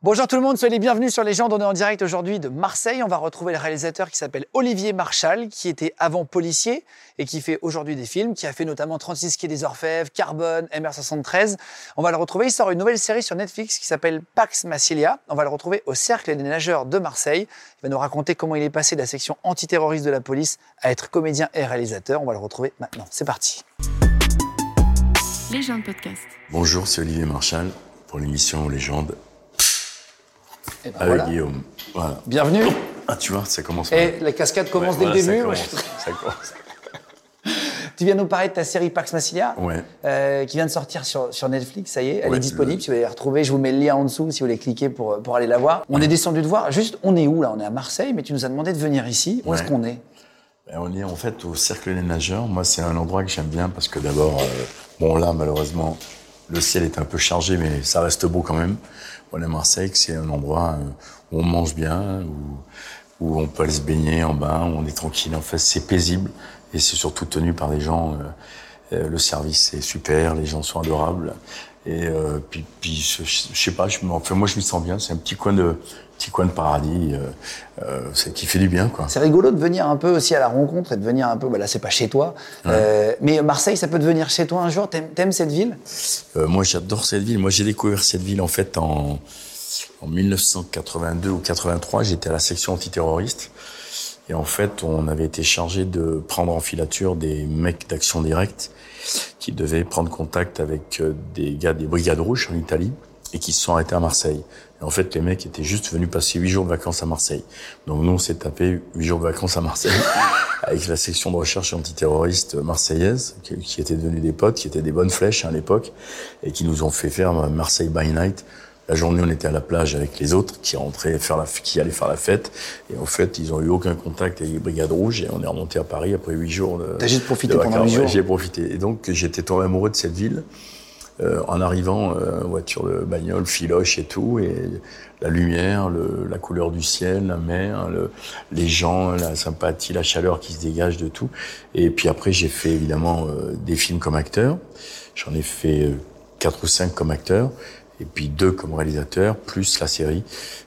Bonjour tout le monde, soyez les bienvenus sur Légende. On est en direct aujourd'hui de Marseille. On va retrouver le réalisateur qui s'appelle Olivier Marchal, qui était avant policier et qui fait aujourd'hui des films, qui a fait notamment 36 Quai des Orfèvres, Carbone, MR73. On va le retrouver. Il sort une nouvelle série sur Netflix qui s'appelle Pax Massilia. On va le retrouver au Cercle des Nageurs de Marseille. Il va nous raconter comment il est passé de la section antiterroriste de la police à être comédien et réalisateur. On va le retrouver maintenant. C'est parti. Légende podcast. Bonjour, c'est Olivier Marchal pour l'émission Légende Et ben avec voilà. Guillaume. Voilà. Bienvenue. Ah, tu vois, ça commence. Et la cascade commence Ouais, dès voilà, le début. Ça Moi, je- commence. ça commence. Tu viens nous parler de ta série Pax Massilia, Ouais. euh, qui vient de sortir sur, sur Netflix, ça y est, elle Ouais, est disponible, le- si vous voulez la retrouver, je vous mets le lien en dessous si vous voulez cliquer pour, pour aller la voir. On est descendu de voir, juste, on est où là? On est à Marseille, mais tu nous as demandé de venir ici. Où est-ce qu'on est? Ben, on est en fait au Cercle des Nageurs. Moi, c'est un endroit que j'aime bien parce que d'abord, euh, bon là, malheureusement, le ciel est un peu chargé, mais ça reste beau quand même. On est à Marseille, c'est un endroit euh, où on mange bien, où, où on peut aller se baigner en bas, où on est tranquille. En fait, c'est paisible et c'est surtout tenu par des gens. euh, euh, le service est super, les gens sont adorables. Et euh, puis, puis je, sais pas, je, me- enfin, moi je m'y sens bien. C'est un petit coin de, petit coin de paradis, euh, euh, c'est qui fait du bien, quoi. C'est rigolo de venir un peu aussi à la rencontre et de venir un peu, bah là c'est pas chez toi, Euh, mais Marseille ça peut devenir chez toi un jour, t'aimes t'aimes cette ville? Euh, moi, j'adore cette ville. Moi, j'ai découvert cette ville en fait en, en 1982 ou 83. J'étais à la section antiterroriste. Et en fait, on avait été chargé de prendre en filature des mecs d'action directe qui devaient prendre contact avec euh, des gars des Brigades Rouges en Italie et qui se sont arrêtés à Marseille. En fait, les mecs étaient juste venus passer huit jours de vacances à Marseille. Donc nous, on s'est tapé huit jours de vacances à Marseille avec la section de recherche antiterroriste marseillaise, qui, qui étaient devenus des potes, qui étaient des bonnes flèches à l'époque, et qui nous ont fait faire Marseille by night. La journée, on était à la plage avec les autres qui rentraient faire la, qui allaient faire la fête. Et en fait, ils ont eu aucun contact avec les Brigades Rouges et on est remonté à Paris après huit jours. de- T'as juste profité de pendant huit jours. J'ai profité. Et donc, j'étais tombé amoureux de cette ville. Euh, en arrivant, euh, voiture de bagnole, filoche et tout, et la lumière, le, la couleur du ciel, la mer, le, les gens, la sympathie, la chaleur qui se dégage de tout. Et puis après, j'ai fait évidemment euh, des films comme acteur. J'en ai fait euh, quatre ou cinq comme acteur, et puis deux comme réalisateur, plus la série.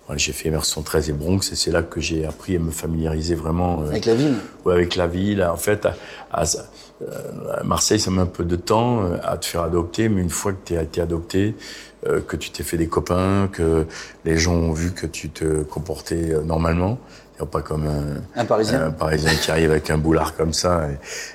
Voilà, j'ai fait Emerson 13 et Bronx, et c'est là que j'ai appris à me familiariser vraiment euh, avec la ville? Ouais, avec la ville. En fait, à, à- à Marseille, ça met un peu de temps euh, à te faire adopter, mais une fois que tu as été adopté, euh, que tu t'es fait des copains, que les gens ont vu que tu te comportais euh, normalement, pas comme un, Un Parisien. un Parisien qui arrive avec un boulard comme ça,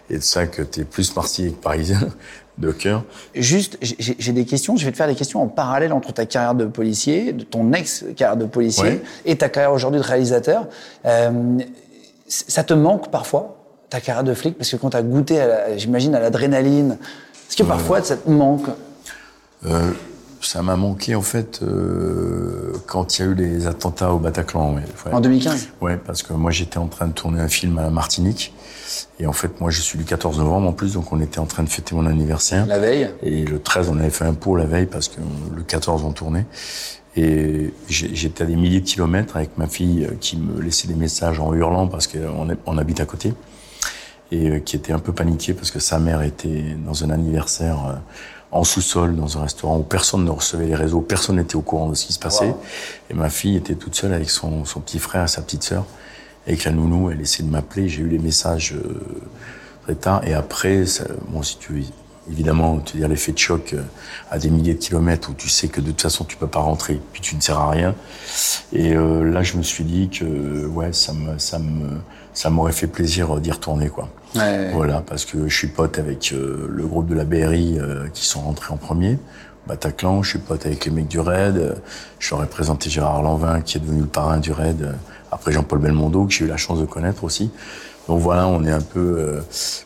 et, et de ça que tu es plus marseillais que parisien de cœur. Juste, j'ai des questions. Je vais te faire des questions en parallèle entre ta carrière de policier, de ton ex-carrière de policier, Ouais. et ta carrière aujourd'hui de réalisateur. Euh, ça te manque parfois, ta carrière de flic, parce que quand tu as goûté, j'imagine, à l'adrénaline, est-ce que parfois ça te manque Euh, ça m'a manqué en fait euh, quand il y a eu les attentats au Bataclan. ouais. En 2015 Ouais, parce que moi j'étais en train de tourner un film à la Martinique. Et en fait, moi je suis du 14 novembre en plus, donc on était en train de fêter mon anniversaire. La veille Et le 13, on avait fait un pot la veille parce que le 14, on tournait. Et j'étais à des milliers de kilomètres avec ma fille euh, qui me laissait des messages en hurlant parce qu'on on habite à côté. Et euh, qui était un peu paniquée parce que sa mère était dans un anniversaire euh, en sous-sol, dans un restaurant où personne ne recevait les réseaux, personne n'était au courant de ce qui se passait. Wow. Et ma fille était toute seule avec son, son petit frère et sa petite sœur. Avec la nounou, elle essayait de m'appeler. J'ai eu les messages euh, très tard. Et après, ça, bon, si tu évidemment, te dire l'effet de choc euh, à des milliers de kilomètres où tu sais que de toute façon tu peux pas rentrer, puis tu ne sers à rien. Et euh, là, je me suis dit que ouais, ça me, ça me, ça m'aurait fait plaisir d'y retourner, quoi. Ouais. Voilà, parce que je suis pote avec euh, le groupe de la BRI euh, qui sont rentrés en premier. Bataclan, je suis pote avec les mecs du RAID. euh, Je leur ai présenté Gérard Lanvin, qui est devenu le parrain du RAID euh, Après Jean-Paul Belmondo, que j'ai eu la chance de connaître aussi. Donc voilà, on est un peu, euh,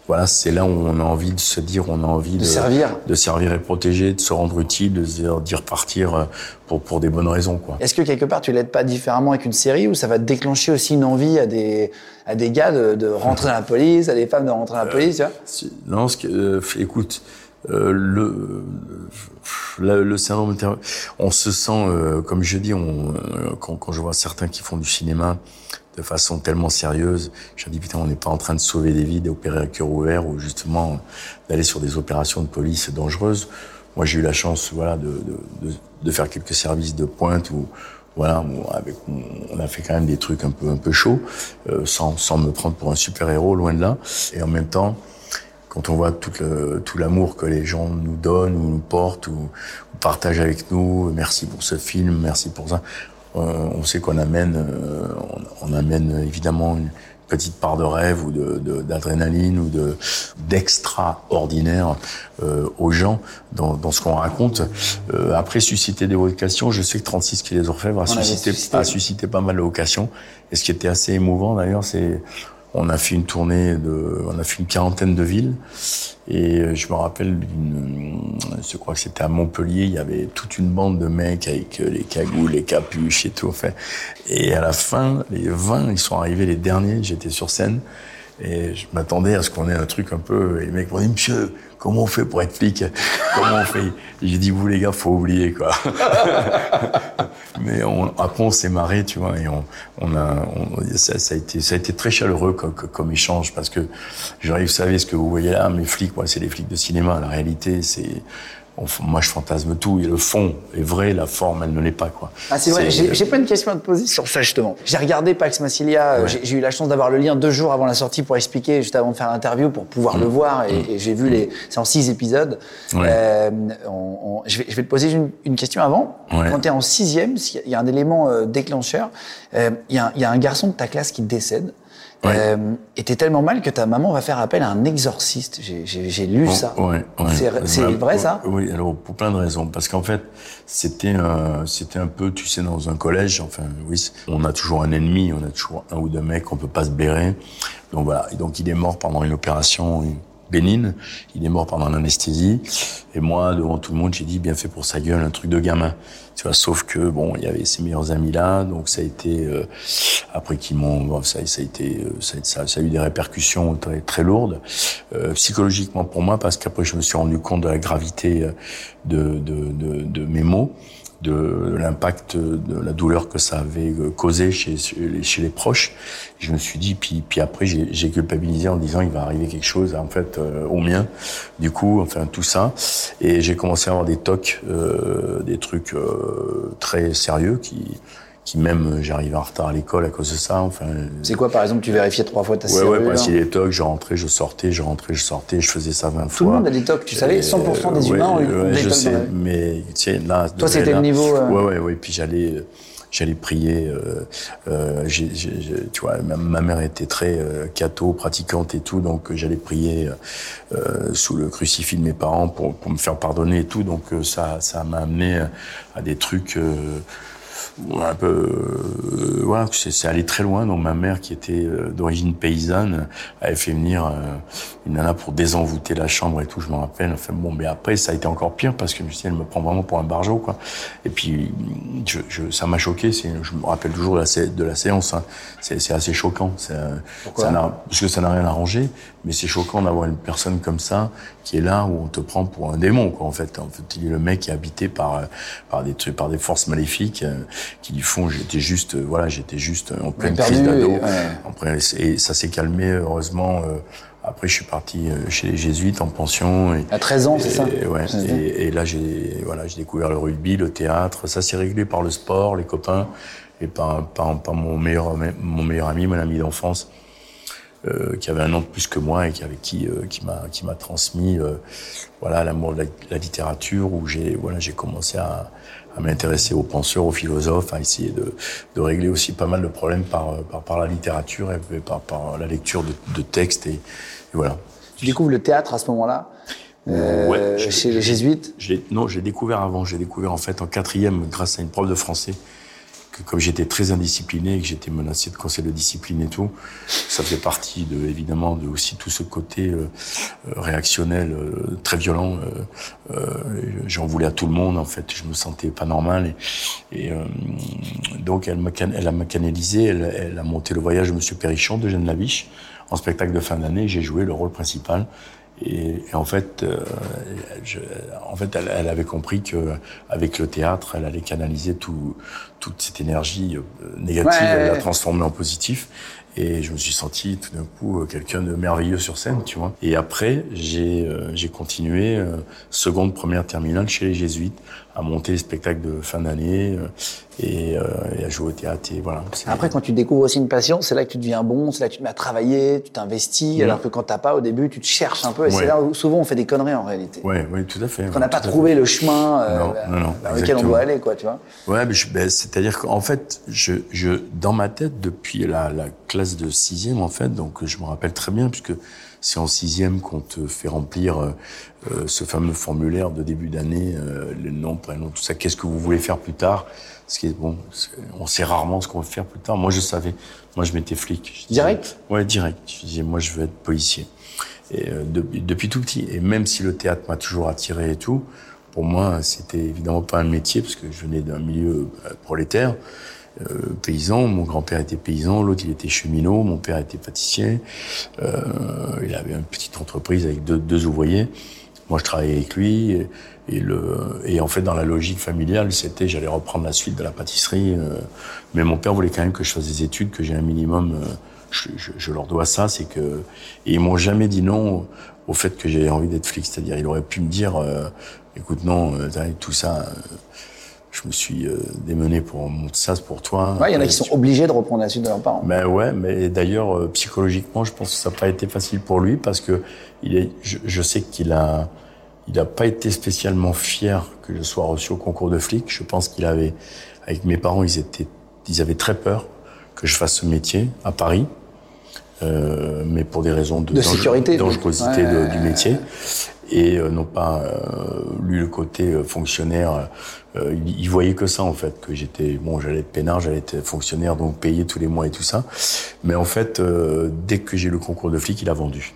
voilà, c'est là où on a envie de se dire, on a envie de, servir, de servir et protéger, de se rendre utile, de d'y repartir euh, pour pour des bonnes raisons, quoi. Est-ce que quelque part tu l'aides pas différemment avec une série ou ça va déclencher aussi une envie à des à des gars de, de rentrer dans la police, à des femmes de rentrer dans la police, tu vois? Non, ce que, euh, écoute. Euh, le, le, le syndrome on se sent, comme je dis, on, quand, quand, je vois certains qui font du cinéma, de façon tellement sérieuse. Je me dis putain, on n'est pas en train de sauver des vies, d'opérer à cœur ouvert ou justement d'aller sur des opérations de police dangereuses. Moi, j'ai eu la chance, voilà, de, de, de, faire quelques services de pointe où, voilà, on a fait quand même des trucs un peu un peu chauds, euh, sans, sans me prendre pour un super héros, loin de là. Et en même temps, quand on voit tout, le, tout l'amour que les gens nous donnent ou nous portent ou partagent avec nous, merci pour ce film, merci pour ça. Euh, on sait qu'on amène, euh, on, amène évidemment une petite part de rêve ou de, d'adrénaline ou de d'extraordinaire euh, aux gens dans, dans ce qu'on raconte. après susciter des vocations, je sais que 36 qui les orfèvres a suscité, a suscité pas mal de vocations. Et ce qui était assez émouvant d'ailleurs, c'est on a fait une tournée de, on a fait une quarantaine de villes. Et euh, je me rappelle d'une, je crois que c'était à Montpellier, il y avait toute une bande de mecs avec euh, les cagoules, les capuches et tout. Fait. Et à la fin, les 20, ils sont arrivés les derniers, j'étais sur scène. Et je m'attendais à ce qu'on ait un truc un peu. Et les mecs m'ont dit, monsieur, comment on fait pour être flic Comment on fait J'ai dit, vous les gars, faut oublier, quoi. Mais on, après, on s'est marré, tu vois, et on, on a, ça, ça, a été, ça a été très chaleureux comme, comme échange parce que j'arrive, vous savez, ce que vous voyez là, mes flics, moi, c'est les flics de cinéma. La réalité, c'est moi, je fantasme tout. Et le fond est vrai, la forme, elle ne l'est pas, quoi. Ah, c'est vrai. J'ai pas une question à te poser sur ça, justement. J'ai regardé Pax Massilia. J'ai eu la chance d'avoir le lien deux jours avant la sortie pour expliquer, juste avant de faire l'interview, pour pouvoir le mm. voir. Et, mm. j'ai vu les. C'est en six épisodes. Euh, on, je, vais, je, vais, te poser une, une question avant. Quand tu es en sixième, il y a un élément euh, déclencheur. Euh, il y, y, a un garçon de ta classe qui décède. Ouais. Euh, et t'es tellement mal que ta maman va faire appel à un exorciste. J'ai lu ça. Ouais, c'est vrai ça? Oui, alors pour plein de raisons. Parce qu'en fait, c'était un, c'était un peu, tu sais, dans un collège. Enfin, oui, on a toujours un ennemi, on a toujours un ou deux mecs, on peut pas se blairer. Donc voilà. Et donc il est mort pendant une opération bénigne. Il est mort pendant l'anesthésie. Et moi, devant tout le monde, j'ai dit bien fait pour sa gueule, un truc de gamin. Tu vois, sauf que bon, il y avait ses meilleurs amis là, donc ça a été euh, après qu'ils m'ont, bon, ça, a été, euh, ça, a eu des répercussions très, très lourdes euh, psychologiquement pour moi, parce qu'après je me suis rendu compte de la gravité euh, de, de, de, de mes mots de l'impact de la douleur que ça avait causé chez, chez les proches. je me suis dit, puis, puis après j'ai culpabilisé en disant il va arriver quelque chose en fait euh, au mien. Du coup, enfin tout ça, et j'ai commencé à avoir des tocs, euh, des trucs euh, très sérieux qui qui même euh, j'arrivais en retard à l'école à cause de ça. Enfin, c'est quoi par exemple Tu vérifiais trois fois ta ouais, serrure Ouais, ouais, des tocs, je rentrais, je sortais, je rentrais, je sortais, je faisais ça 20 fois. Tout le monde a des tocs, tu savais, 100% des humains ont ouais, des je sais, mais tu là. Toi, c'était le niveau. Euh... Ouais, ouais, ouais. Puis j'allais j'allais prier. Euh, euh, j j tu vois, ma, ma, mère était très euh, catho, pratiquante et tout, donc j'allais prier euh, sous le crucifix de mes parents pour, pour me faire pardonner et tout. Donc ça, ça m'a amené à des trucs un peu, euh, voilà, c'est allé très loin. Donc ma mère, qui était euh, d'origine paysanne, avait fait venir euh, une nana pour désenvoûter la chambre et tout. Je me rappelle. Enfin bon, mais après ça a été encore pire parce que je me suis dit, elle me prend vraiment pour un barjot, quoi. Et puis je, je, ça m'a choqué. Je me rappelle toujours de la, de la séance. Hein. C'est assez choquant. Ça, ça parce que ça n'a rien arrangé. Mais c'est choquant d'avoir une personne comme ça qui est là où on te prend pour un démon, quoi. En fait, en fait, il est le mec qui est habité par par des trucs, par des forces maléfiques qui lui font. J'étais juste, voilà, j'étais juste en pleine crise d'ado. Et ça s'est calmé heureusement. Euh, après, je suis parti euh, chez les jésuites en pension. Et, à 13 ans, c'est ça. Ouais, et, et, là, j'ai voilà, j'ai découvert le rugby, le théâtre. Ça s'est réglé par le sport, les copains, et par, par, par mon meilleur mon meilleur ami, mon ami d'enfance euh, qui avait un an de plus que moi et qui avec qui euh, qui m'a qui m'a transmis euh, voilà l'amour de la, littérature où j'ai voilà j'ai commencé à, à m'intéresser aux penseurs aux philosophes à essayer de, de régler aussi pas mal de problèmes par par, par la littérature et par par la lecture de, de textes et, et, voilà. Tu découvres le théâtre à ce moment-là? Euh, ouais, chez les jésuites? Non, j'ai découvert avant. J'ai découvert en fait en quatrième grâce à une prof de français comme j'étais très indiscipliné que j'étais menacé de conseil de discipline et tout, ça faisait partie de évidemment de aussi tout ce côté euh, euh, réactionnel très violent. J'en voulais à tout le monde en fait, je me sentais pas normal et, et donc elle m'a elle a canalisé, elle, elle, a monté le voyage de Monsieur Perrichon de Jeanne Laviche en spectacle de fin d'année. J'ai joué le rôle principal. Et, en fait, euh, je, en fait, elle, elle, avait compris que avec le théâtre, elle allait canaliser tout, toute cette énergie euh, négative, ouais. la transformer en positif. Et je me suis senti tout d'un coup euh, quelqu'un de merveilleux sur scène, tu vois. Et après, j'ai j'ai continué seconde, première, terminale chez les Jésuites à monter les spectacles de fin d'année et, euh, et, à jouer au théâtre. Et voilà. Après, quand tu découvres aussi une passion, c'est là que tu deviens bon, c'est là que tu te mets à travailler, tu t'investis, mmh. alors que quand t'as pas au début, tu te cherches un peu. Et ouais. c'est là où souvent on fait des conneries en réalité. Ouais, oui, tout à fait. Quand on n'a pas trouvé le chemin euh, non, non, non, vers lequel on doit aller, quoi, tu vois. Ouais, mais ben, c'est-à-dire qu'en fait, je, je, dans ma tête, depuis la, la classe de sixième, en fait, donc je me rappelle très bien, puisque c'est en sixième qu'on te fait remplir euh, euh, ce fameux formulaire de début d'année, euh, le nom, prénom, tout ça. Qu'est-ce que vous voulez faire plus tard? Ce qui est bon, on sait rarement ce qu'on veut faire plus tard. Moi, je savais. Moi, je m'étais flic. Je disais, direct? Ouais, direct. Je disais, moi, je veux être policier. Et euh, de, depuis tout petit. Et même si le théâtre m'a toujours attiré et tout, pour moi, c'était évidemment pas un métier parce que je venais d'un milieu euh, prolétaire. Euh, paysan. Mon grand-père était paysan, l'autre il était cheminot, mon père était pâtissier. Euh, il avait une petite entreprise avec deux, deux ouvriers. Moi, je travaillais avec lui. Et, le, et en fait, dans la logique familiale, c'était j'allais reprendre la suite de la pâtisserie. Euh, mais mon père voulait quand même que je fasse des études, que j'ai un minimum. Euh, je, je, je, leur dois ça, c'est que et ils m'ont jamais dit non au fait que j'avais envie d'être flic. C'est-à-dire, il aurait pu me dire, euh, écoute, non, tout ça je me suis euh, démené pour ça, c'est pour toi. Ouais, il y en a qui sont obligés de reprendre la suite de leurs parents. Ben ouais, mais d'ailleurs euh, psychologiquement, je pense que ça n'a pas été facile pour lui parce que il est, je, je sais qu'il a, il a pas été spécialement fier que je sois reçu au concours de flic. Je pense qu'il avait, avec mes parents, ils étaient, ils avaient très peur que je fasse ce métier à Paris. Euh, mais pour des raisons de, de sécurité, dangerosité ouais. de, du métier et euh, non pas euh, lui le côté fonctionnaire. Il, il, voyait que ça en fait, que j'étais bon, j'allais être peinard, j'allais être fonctionnaire, donc payé tous les mois et tout ça. Mais en fait, dès que j'ai eu le concours de flic, il a vendu.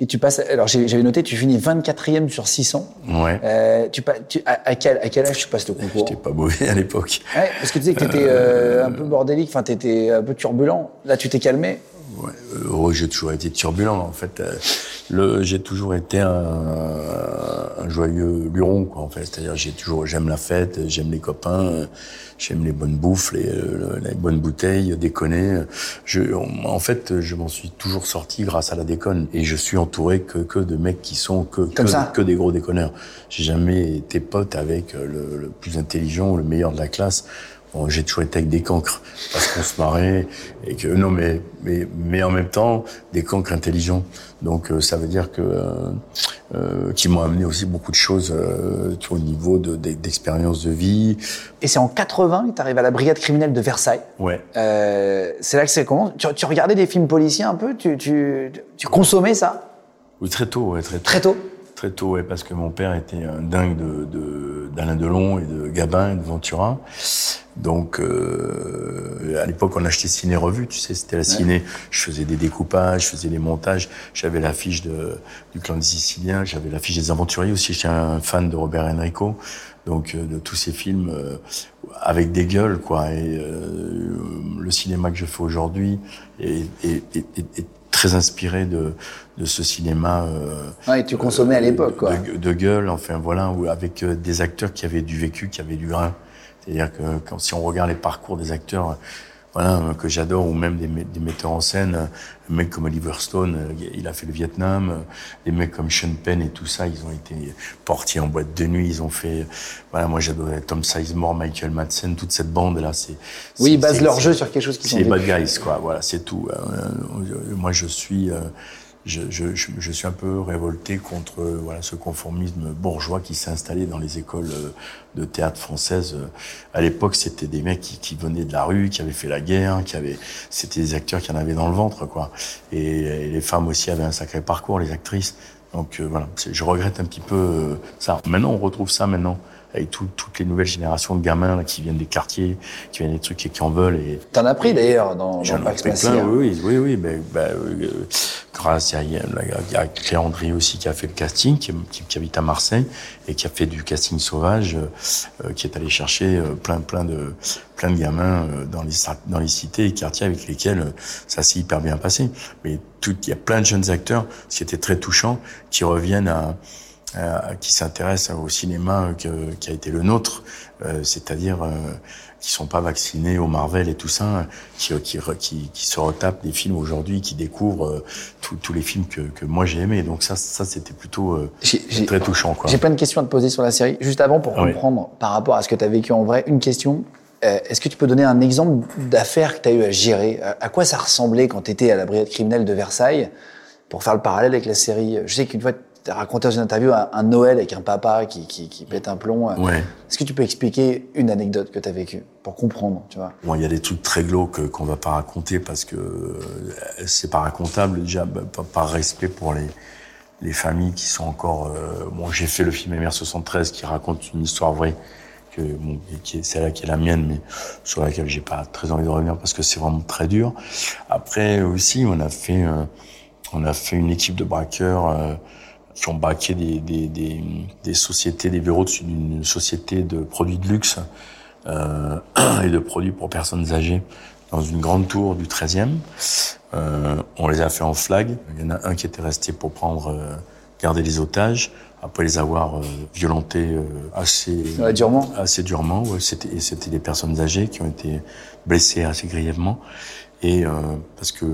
Et tu passes. Alors j'avais noté, tu finis 24e sur 600. Ouais. Euh, tu, tu à, à, quel à quel âge tu passes le concours? J'étais pas mauvais à l'époque. Ouais, parce que tu disais que t'étais euh, un peu bordélique, enfin t'étais un peu turbulent. Là, tu t'es calmé. Ouais, euh, j'ai toujours été turbulent. En fait, euh, le, j'ai toujours été un, un, joyeux luron, quoi. En fait, c'est-à-dire j'ai toujours, j'aime la fête, j'aime les copains, j'aime les bonnes bouffes, les, les bonnes bouteilles, déconner. Je, en fait, je m'en suis toujours sorti grâce à la déconne, et je suis entouré que, que de mecs qui sont que que, que, des gros déconneurs. J'ai jamais été pote avec le, le plus intelligent ou le meilleur de la classe. Bon, j'ai toujours été avec des cancres parce qu'on se marrait et que non mais mais mais en même temps des cancres intelligents. Donc euh, ça veut dire que euh, euh, qui m'ont amené aussi beaucoup de choses au niveau de, d'expérience de vie. Et c'est en 80 que tu arrives à la brigade criminelle de Versailles. Ouais. C'est là que c'est comment? Tu, tu, regardais des films policiers un peu? Tu tu, tu consommais ça? Oui très tôt ouais, très tôt. Très tôt? Très tôt, ouais, parce que mon père était un dingue de, de d'Alain Delon et de Gabin et de Ventura. Donc, euh, à l'époque, on achetait Ciné Revue, tu sais, c'était la ciné. Ouais. Je faisais des découpages, je faisais les montages. J'avais l'affiche de, du clan des Siciliens, j'avais l'affiche des Aventuriers aussi. J'étais un fan de Robert Enrico. Donc, euh, de tous ces films euh, avec des gueules, quoi. Et euh, le cinéma que je fais aujourd'hui est, est, est, est très inspiré de, de ce cinéma. Euh, ouais, et tu consommais euh, à l'époque, quoi. De, de, gueule, enfin voilà, où, avec euh, des acteurs qui avaient du vécu, qui avaient du grain. C'est-à-dire que quand, si on regarde les parcours des acteurs, voilà, que j'adore, ou même des, des, metteurs en scène, un mec comme Oliver Stone, il a fait le Vietnam, des mecs comme Sean Penn et tout ça, ils ont été portiers en boîte de nuit, ils ont fait, voilà, moi j'adorais Tom Sizemore, Michael Madsen, toute cette bande là, c'est. Oui, ils basent leur jeu sur quelque chose qui. C'est les bad guys, quoi, voilà, c'est tout. moi je suis, je, je, je, suis un peu révolté contre voilà ce conformisme bourgeois qui s'est installé dans les écoles de théâtre françaises. À l'époque, c'était des mecs qui, qui, venaient de la rue, qui avaient fait la guerre, qui avaient, c'était des acteurs qui en avaient dans le ventre, quoi. Et, les femmes aussi avaient un sacré parcours, les actrices. Donc euh, voilà, je regrette un petit peu euh, ça. Maintenant, on retrouve ça maintenant avec toutes les nouvelles générations de gamins là, qui viennent des quartiers, qui viennent des trucs et qui en veulent. Et t'en as pris d'ailleurs dans, dans Pax plein, oui, oui, oui, mais bah, euh, grâce y a, y a Claire André aussi qui a fait le casting, qui, qui, habite à Marseille et qui a fait du casting sauvage, euh, qui est allé chercher euh, plein, plein de, plein de gamins dans les dans les cités et quartiers avec lesquels ça s'est hyper bien passé. Mais tout, il y a plein de jeunes acteurs, ce qui était très touchant, qui reviennent à euh, qui s'intéressent au cinéma qui a été le nôtre, euh, c'est-à-dire euh, qui sont pas vaccinés au Marvel et tout ça, qui, qui, qui, qui se retapent des films aujourd'hui, qui découvrent tous les films que, que moi j'ai aimés. Donc ça, ça c'était plutôt très touchant. J'ai plein de questions à te poser sur la série. Juste avant, pour comprendre par rapport à ce que tu as vécu en vrai, une question. Est-ce que tu peux donner un exemple d'affaire que tu as eu à gérer? À quoi ça ressemblait quand tu étais à la brigade criminelle de Versailles? Pour faire le parallèle avec la série. Je sais qu'une fois, as raconté dans une interview un, Noël avec un papa qui, qui, qui pète un plomb. Ouais. Est-ce que tu peux expliquer une anecdote que tu as vécue pour comprendre, tu vois? Bon, il y a des trucs très glauques qu'on va pas raconter parce que euh, c'est pas racontable déjà bah, par respect pour les les familles qui sont encore. Euh, bon, j'ai fait le film MR73 qui raconte une histoire vraie que bon, qui est celle-là qui est la mienne, mais sur laquelle j'ai pas très envie de revenir parce que c'est vraiment très dur. Après aussi, on a fait euh, on a fait une équipe de braqueurs. Euh, qui ont braqué des, des, des, des sociétés, des bureaux d'une société de produits de luxe euh, et de produits pour personnes âgées dans une grande tour du 13e. Euh, on les a fait en flag. Il y en a un qui était resté pour prendre, euh, garder les otages, après les avoir euh, violentés euh, assez durement. Assez durement. Ouais, c'était c'était des personnes âgées qui ont été blessées assez grièvement et parce que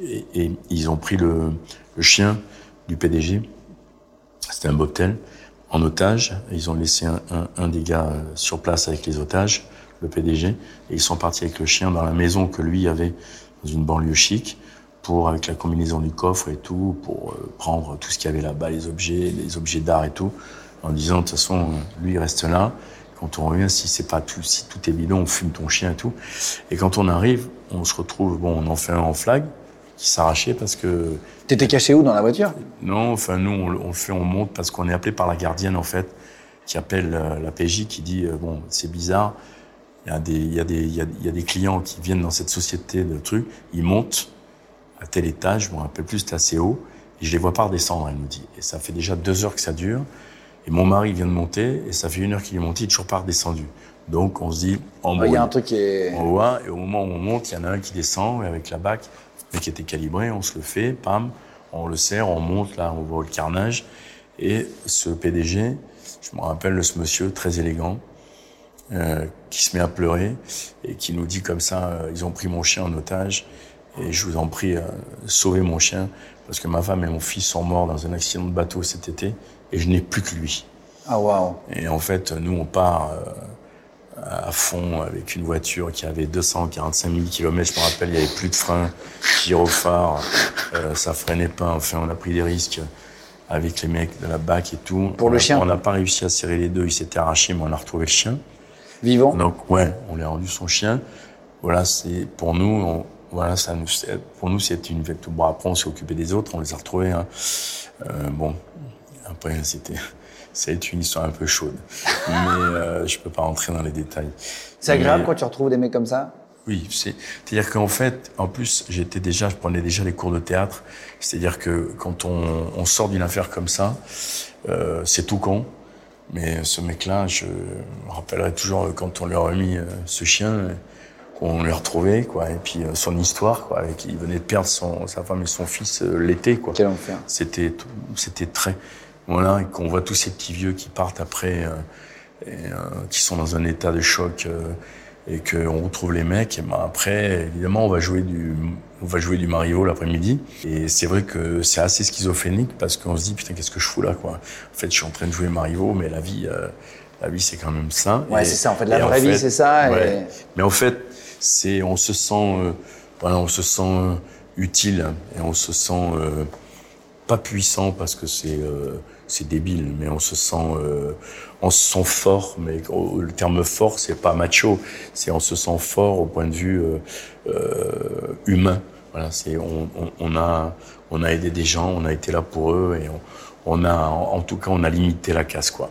et, et, ils ont pris le, le chien du PDG c'était un bobtail en otage. Ils ont laissé un, un, un, des gars euh, sur place avec les otages, le PDG, et ils sont partis avec le chien dans la maison que lui avait dans une banlieue chic pour, avec la combinaison du coffre et tout, pour euh, prendre tout ce qu'il y avait là-bas, les objets, les objets d'art et tout, en disant, de toute façon, lui, il reste là. Quand on revient, si c'est pas tout, si tout est bidon, on fume ton chien et tout. Et quand on arrive, on se retrouve, bon, on en fait un en flag, qui s'arrachait parce que. T'étais caché où dans la voiture? Non, enfin nous on, on, fait, on monte parce qu'on est appelé par la gardienne en fait, qui appelle euh, la PJ, qui dit euh, bon c'est bizarre, il y a des il y a des il y a, y a, des clients qui viennent dans cette société de trucs, ils montent à tel étage, je me rappelle plus c'était assez haut, et je les vois pas redescendre, elle nous dit, et ça fait déjà deux heures que ça dure, et mon mari vient de monter et ça fait une heure qu'il est monté, il est toujours pas redescendu. Donc on se dit, en il y a un truc qui est. On voit, et au moment où on monte, il y en a un qui descend avec la bac qui était calibré, on se le fait, pam, on le serre, on monte, là, on voit le carnage. Et ce PDG, je me rappelle de ce monsieur très élégant, euh, qui se met à pleurer et qui nous dit comme ça, euh, ils ont pris mon chien en otage et je vous en prie, euh, sauvez mon chien parce que ma femme et mon fils sont morts dans un accident de bateau cet été et je n'ai plus que lui. Ah waouh Et en fait, nous on part euh, à fond avec une voiture qui avait 245 000 km. Je me rappelle, il n'y avait plus de frein, gyrophare, euh, ça freinait pas. Enfin, on a pris des risques avec les mecs de la BAC et tout. Pour le chien On n'a pas réussi à serrer les deux, il s'était arraché, mais on a retrouvé le chien. Vivant Donc, ouais, on lui a rendu son chien. Voilà, c'est pour nous, on, voilà, ça nous, pour nous, c'était une Bon, après, on s'est occupé des autres, on les a retrouvés. Hein. Euh, bon, après, c'était c'est une histoire un peu chaude. Mais euh, je peux pas rentrer dans les détails. C'est agréable quand tu retrouves des mecs comme ça Oui, c'est-à-dire qu'en fait, en plus, j'étais déjà, je prenais déjà les cours de théâtre. C'est-à-dire que quand on, on sort d'une affaire comme ça, euh, c'est tout con. Mais ce mec-là, je me rappellerai toujours quand on lui a remis euh, ce chien, qu'on lui a retrouvé, quoi, et puis euh, son histoire, quoi, qu'il venait de perdre son, sa femme et son fils euh, l'été, quoi. Quel enfer. C'était, c'était très, voilà, et qu'on voit tous ces petits vieux qui partent après, euh, et, euh, qui sont dans un état de choc, euh, et qu'on retrouve les mecs. Et ben après, évidemment, on va jouer du, on va jouer du Mario l'après-midi. Et c'est vrai que c'est assez schizophrénique parce qu'on se dit putain qu'est-ce que je fous là quoi. En fait, je suis en train de jouer Mario, mais la vie, euh, la vie c'est quand même ça. Ouais, c'est ça. En fait, la vraie vie c'est ça. Ouais. Mais en fait, c'est, on se sent, euh, voilà, on se sent utile et on se sent pas puissant parce que c'est c'est débile, mais on se sent, euh, on se sent fort. Mais le terme fort, c'est pas macho, c'est on se sent fort au point de vue euh, euh, humain. Voilà, c'est on, on, on, a, on a aidé des gens, on a été là pour eux et on, on a, en, en, tout cas, on a limité la casse, quoi.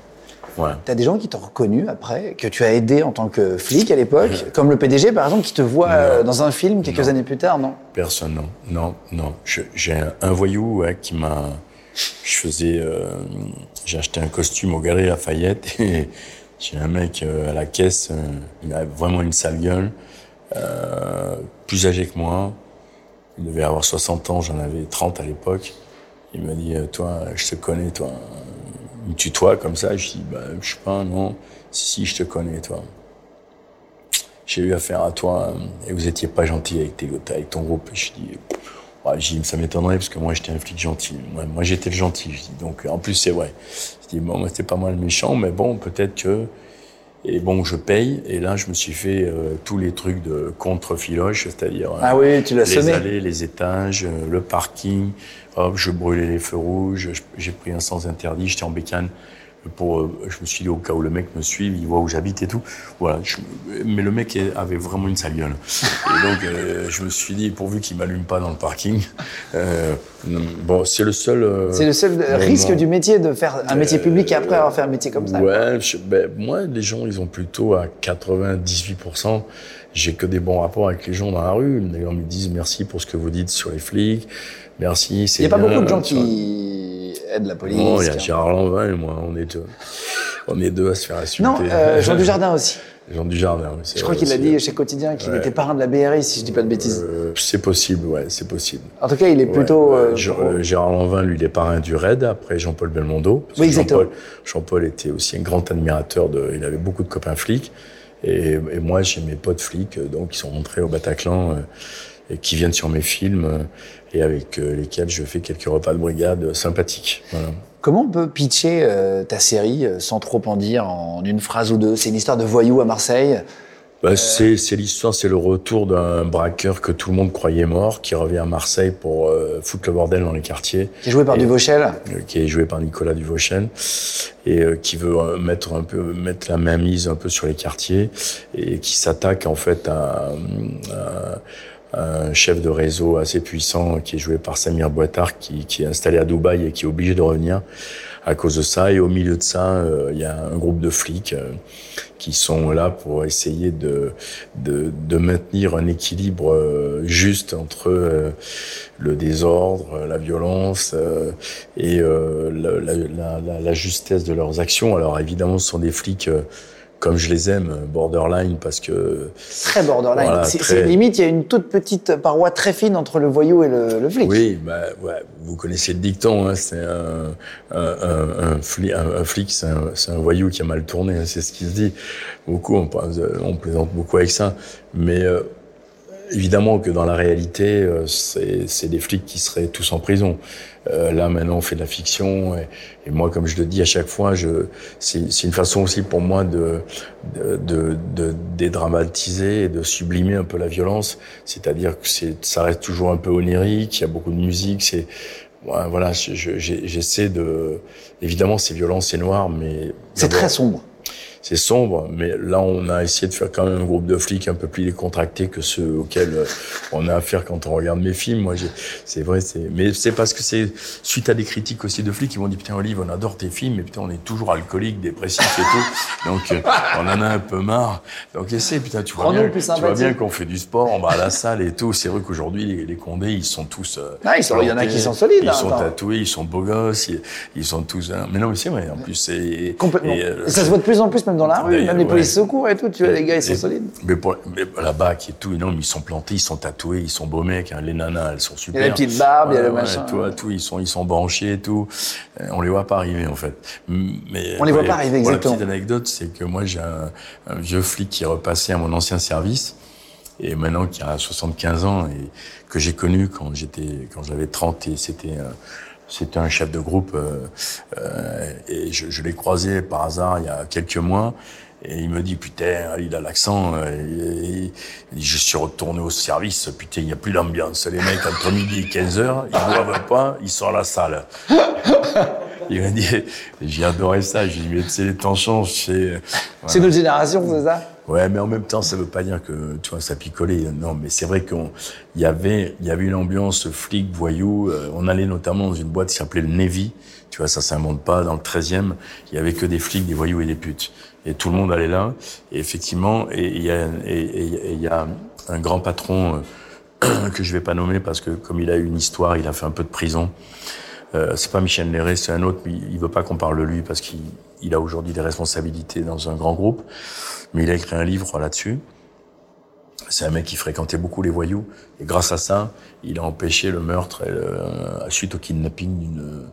Ouais. T'as des gens qui t'ont reconnu après, que tu as aidé en tant que flic à l'époque, comme le PDG par exemple, qui te voit euh, dans un film quelques Non. années plus tard, non? Personne, non. Non, non. J'ai un, un voyou ouais, qui m'a. Je faisais. euh, j'ai acheté un costume au Galeries Lafayette et j'ai un mec euh, à la caisse. euh, il a vraiment une sale gueule. euh, plus âgé que moi. Il devait avoir 60 ans, j'en avais 30 à l'époque. Il m'a dit Toi, je te connais, toi. Me tutoie comme ça. Je dis bah, Je sais pas, non. Si, si, je te connais, toi j'ai eu affaire à toi et vous étiez pas gentil avec, tes, avec ton groupe. Je dis, ouais, j'ai dit, ça m'étonnerait parce que moi j'étais un flic gentil. Moi, moi j'étais le gentil. Je dis, donc en plus c'est vrai. Je dis, bon, moi c'était pas mal méchant, mais bon, peut-être que. Et bon, je paye. Et là, je me suis fait euh, tous les trucs de contre-filoche, c'est-à-dire euh, Ah oui, tu l'as les allées, les étages, euh, le parking. Hop, je brûlais les feux rouges. je- J'ai pris un sens interdit. J'étais en bécane. Pour, euh, je me suis dit au cas où le mec me suive, il voit où j'habite et tout. Voilà. je- mais le mec avait vraiment une sale gueule. Et donc, euh, je me suis dit, pourvu qu'il m'allume pas dans le parking. Euh, bon, c'est le seul. euh, C'est le seul risque du métier de faire un métier public et après avoir fait un métier comme ça. Ouais, je- ben, moi, les gens, ils ont plutôt à 98%. J'ai que des bons rapports avec les gens dans la rue. Les gens me disent merci pour ce que vous dites sur les flics. Merci, Il n'y a pas beaucoup de gens qui aident la police. Non, il y a Gérard Lanvin et moi, on est deux. On est deux à se faire insulter. Non, euh, Jean Dujardin aussi. Jean Dujardin, oui, Je crois qu'il l'a c'est- dit chez Quotidien qu'il Ouais. était parrain de la BRI, si je dis pas de bêtises. Euh, c'est possible, ouais, c'est possible. En tout cas, il est plutôt. Ouais, euh, euh, Gérard Lanvin, lui, il est parrain du RAID, après Jean-Paul Belmondo. Oui, exactement. Jean-Paul, Jean-Paul était aussi un grand admirateur de, il avait beaucoup de copains flics. Et, et moi, j'ai mes potes flics, donc, qui sont rentrés au Bataclan, et qui viennent sur mes films, et avec euh, lesquels je fais quelques repas de brigade sympathiques. Voilà. Comment on peut pitcher euh, ta série euh, sans trop en dire en une phrase ou deux? C'est une histoire de voyous à Marseille. Bah, c'est, c'est l'histoire, c'est le retour d'un braqueur que tout le monde croyait mort, qui revient à Marseille pour euh, foutre le bordel dans les quartiers. qui est joué par Et- Duvauchel. qui est joué par Nicolas Duvauchel et euh, qui veut mettre un peu mettre la main mise un peu sur les quartiers et qui s'attaque en fait à un chef de réseau assez puissant qui est joué par Samir Boitard qui, qui est installé à Dubaï et qui est obligé de revenir à cause de ça et au milieu de ça euh, il y a un groupe de flics euh, qui sont là pour essayer de, de, de maintenir un équilibre euh, juste entre le désordre, la violence et la, la, la, la- justesse de leurs actions. Alors évidemment, ce sont des flics comme je les aime, borderline, parce que Très borderline. Voilà, c'est, très- limite, il y a une toute petite paroi très fine entre le voyou et le, le flic. oui, bah, ouais, vous connaissez le dicton, hein, c'est un, un, un, un, flic, un, un flic, c'est un, voyou qui a mal tourné, hein, c'est ce qui se dit. Beaucoup, on, on plaisante beaucoup avec ça, mais euh, évidemment que dans la réalité, euh, c'est des flics qui seraient tous en prison. Euh, là, maintenant, on fait de la fiction, et, et moi, comme je le dis à chaque fois, c'est une façon aussi pour moi de, de, de, de dédramatiser et de sublimer un peu la violence. C'est-à-dire que c'est, ça reste toujours un peu onirique, il y a beaucoup de musique, c'est, voilà, je- je- j'essaie de, évidemment, c'est violent, c'est noir, mais C'est très sombre. C'est sombre, mais là, on a essayé de faire quand même un groupe de flics un peu plus décontracté que ceux auxquels euh, on a affaire quand on regarde mes films. Moi, c'est vrai, c'est, mais c'est parce que c'est suite à des critiques aussi de flics qui m'ont dit putain Olive, on adore tes films, mais putain on est toujours alcoolique, dépressif et tout, donc euh, on en a un peu marre. Donc essaie, putain, tu vois bien, tu vois bien qu'on fait du sport, on va à la salle et tout. C'est vrai qu'aujourd'hui les, les Condés, ils sont tous. euh, Ah, ils sont- il y en a qui sont solides, Ils hein, sont attends. tatoués, ils sont beaux gosses, ils, ils sont tous. hein. Mais non, mais c'est vrai. En plus, c'est Complètement. et, euh, Et ça se voit de plus en plus même dans la rue, même les ouais. polices secours et tout, tu vois, les gars, ils sont Et- solides. Mais, mais là-bas, qui est tout, non, mais ils sont plantés, ils sont tatoués, ils sont beaux mecs. hein. Les nanas, elles sont super. Il y a la petite barbe, il y a le machin. Tout, tout, ils sont, ils sont branchés et tout. Euh, On les voit pas arriver en fait. Mais On les voit pas arriver, exactement. La petite anecdote, c'est que moi j'ai un, un vieux flic qui est repassé à mon ancien service et maintenant qui a 75 ans et que j'ai connu quand j'étais, quand j'avais 30 et c'était. C'était un chef de groupe euh, euh, et je, je l'ai croisé par hasard il y a quelques mois et il me dit putain il a l'accent euh, et- je suis retourné au service putain il n'y a plus d'ambiance les mecs entre midi et 15 heures ils boivent pas ils sortent à la salle Il m'a dit, j'ai adoré ça. J'ai dit, mais c'est les changent. C'est c'est notre génération, c'est ça? Ouais, mais en même temps, ça veut pas dire que tu vois ça picolait. Non, mais c'est vrai qu'il y avait, il y avait une ambiance flic, voyou. Euh, on allait notamment dans une boîte qui s'appelait le Navy. Tu vois, ça s'invente pas. Dans le 13e, il y avait que des flics, des voyous et des putes. Et tout le monde allait là. Et effectivement, et il y a, il y a un grand patron euh, que je vais pas nommer parce que comme il a eu une histoire, il a fait un peu de prison. Euh, c'est pas Michel Néré, c'est un autre, mais il veut pas qu'on parle de lui parce qu'il il a aujourd'hui des responsabilités dans un grand groupe. Mais il a écrit un livre là-dessus. C'est un mec qui fréquentait beaucoup les voyous. Et grâce à ça, il a empêché le meurtre euh, suite au kidnapping d'une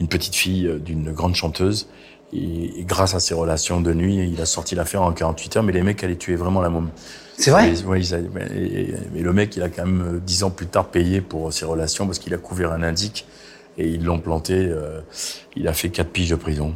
une petite fille euh, d'une grande chanteuse. Et, grâce à ses relations de nuit, il a sorti l'affaire en 48 heures, mais les mecs allaient tuer vraiment la môme. C'est vrai? Oui, mais le mec, il a quand même, euh, dix ans plus tard, payé pour ses relations parce qu'il a couvert un indique et ils l'ont planté. Euh, il a fait quatre piges de prison.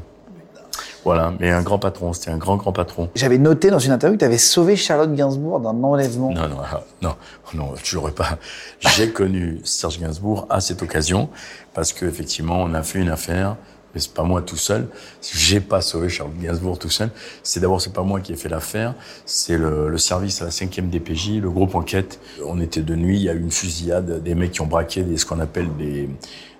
Voilà, mais un grand patron, c'était un grand, grand patron. J'avais noté dans une interview que tu avais sauvé Charlotte Gainsbourg d'un enlèvement. Non, non, ah, non, non, l'aurais pas. J'ai connu Serge Gainsbourg à cette occasion parce qu'effectivement, on a fait une affaire mais c'est pas moi tout seul. J'ai pas sauvé Charles Gainsbourg tout seul. C'est d'abord c'est pas moi qui ai fait l'affaire, c'est le, le, service à la 5e DPJ, le groupe enquête. On était de nuit, il y a eu une fusillade, des mecs qui ont braqué des, ce qu'on appelle des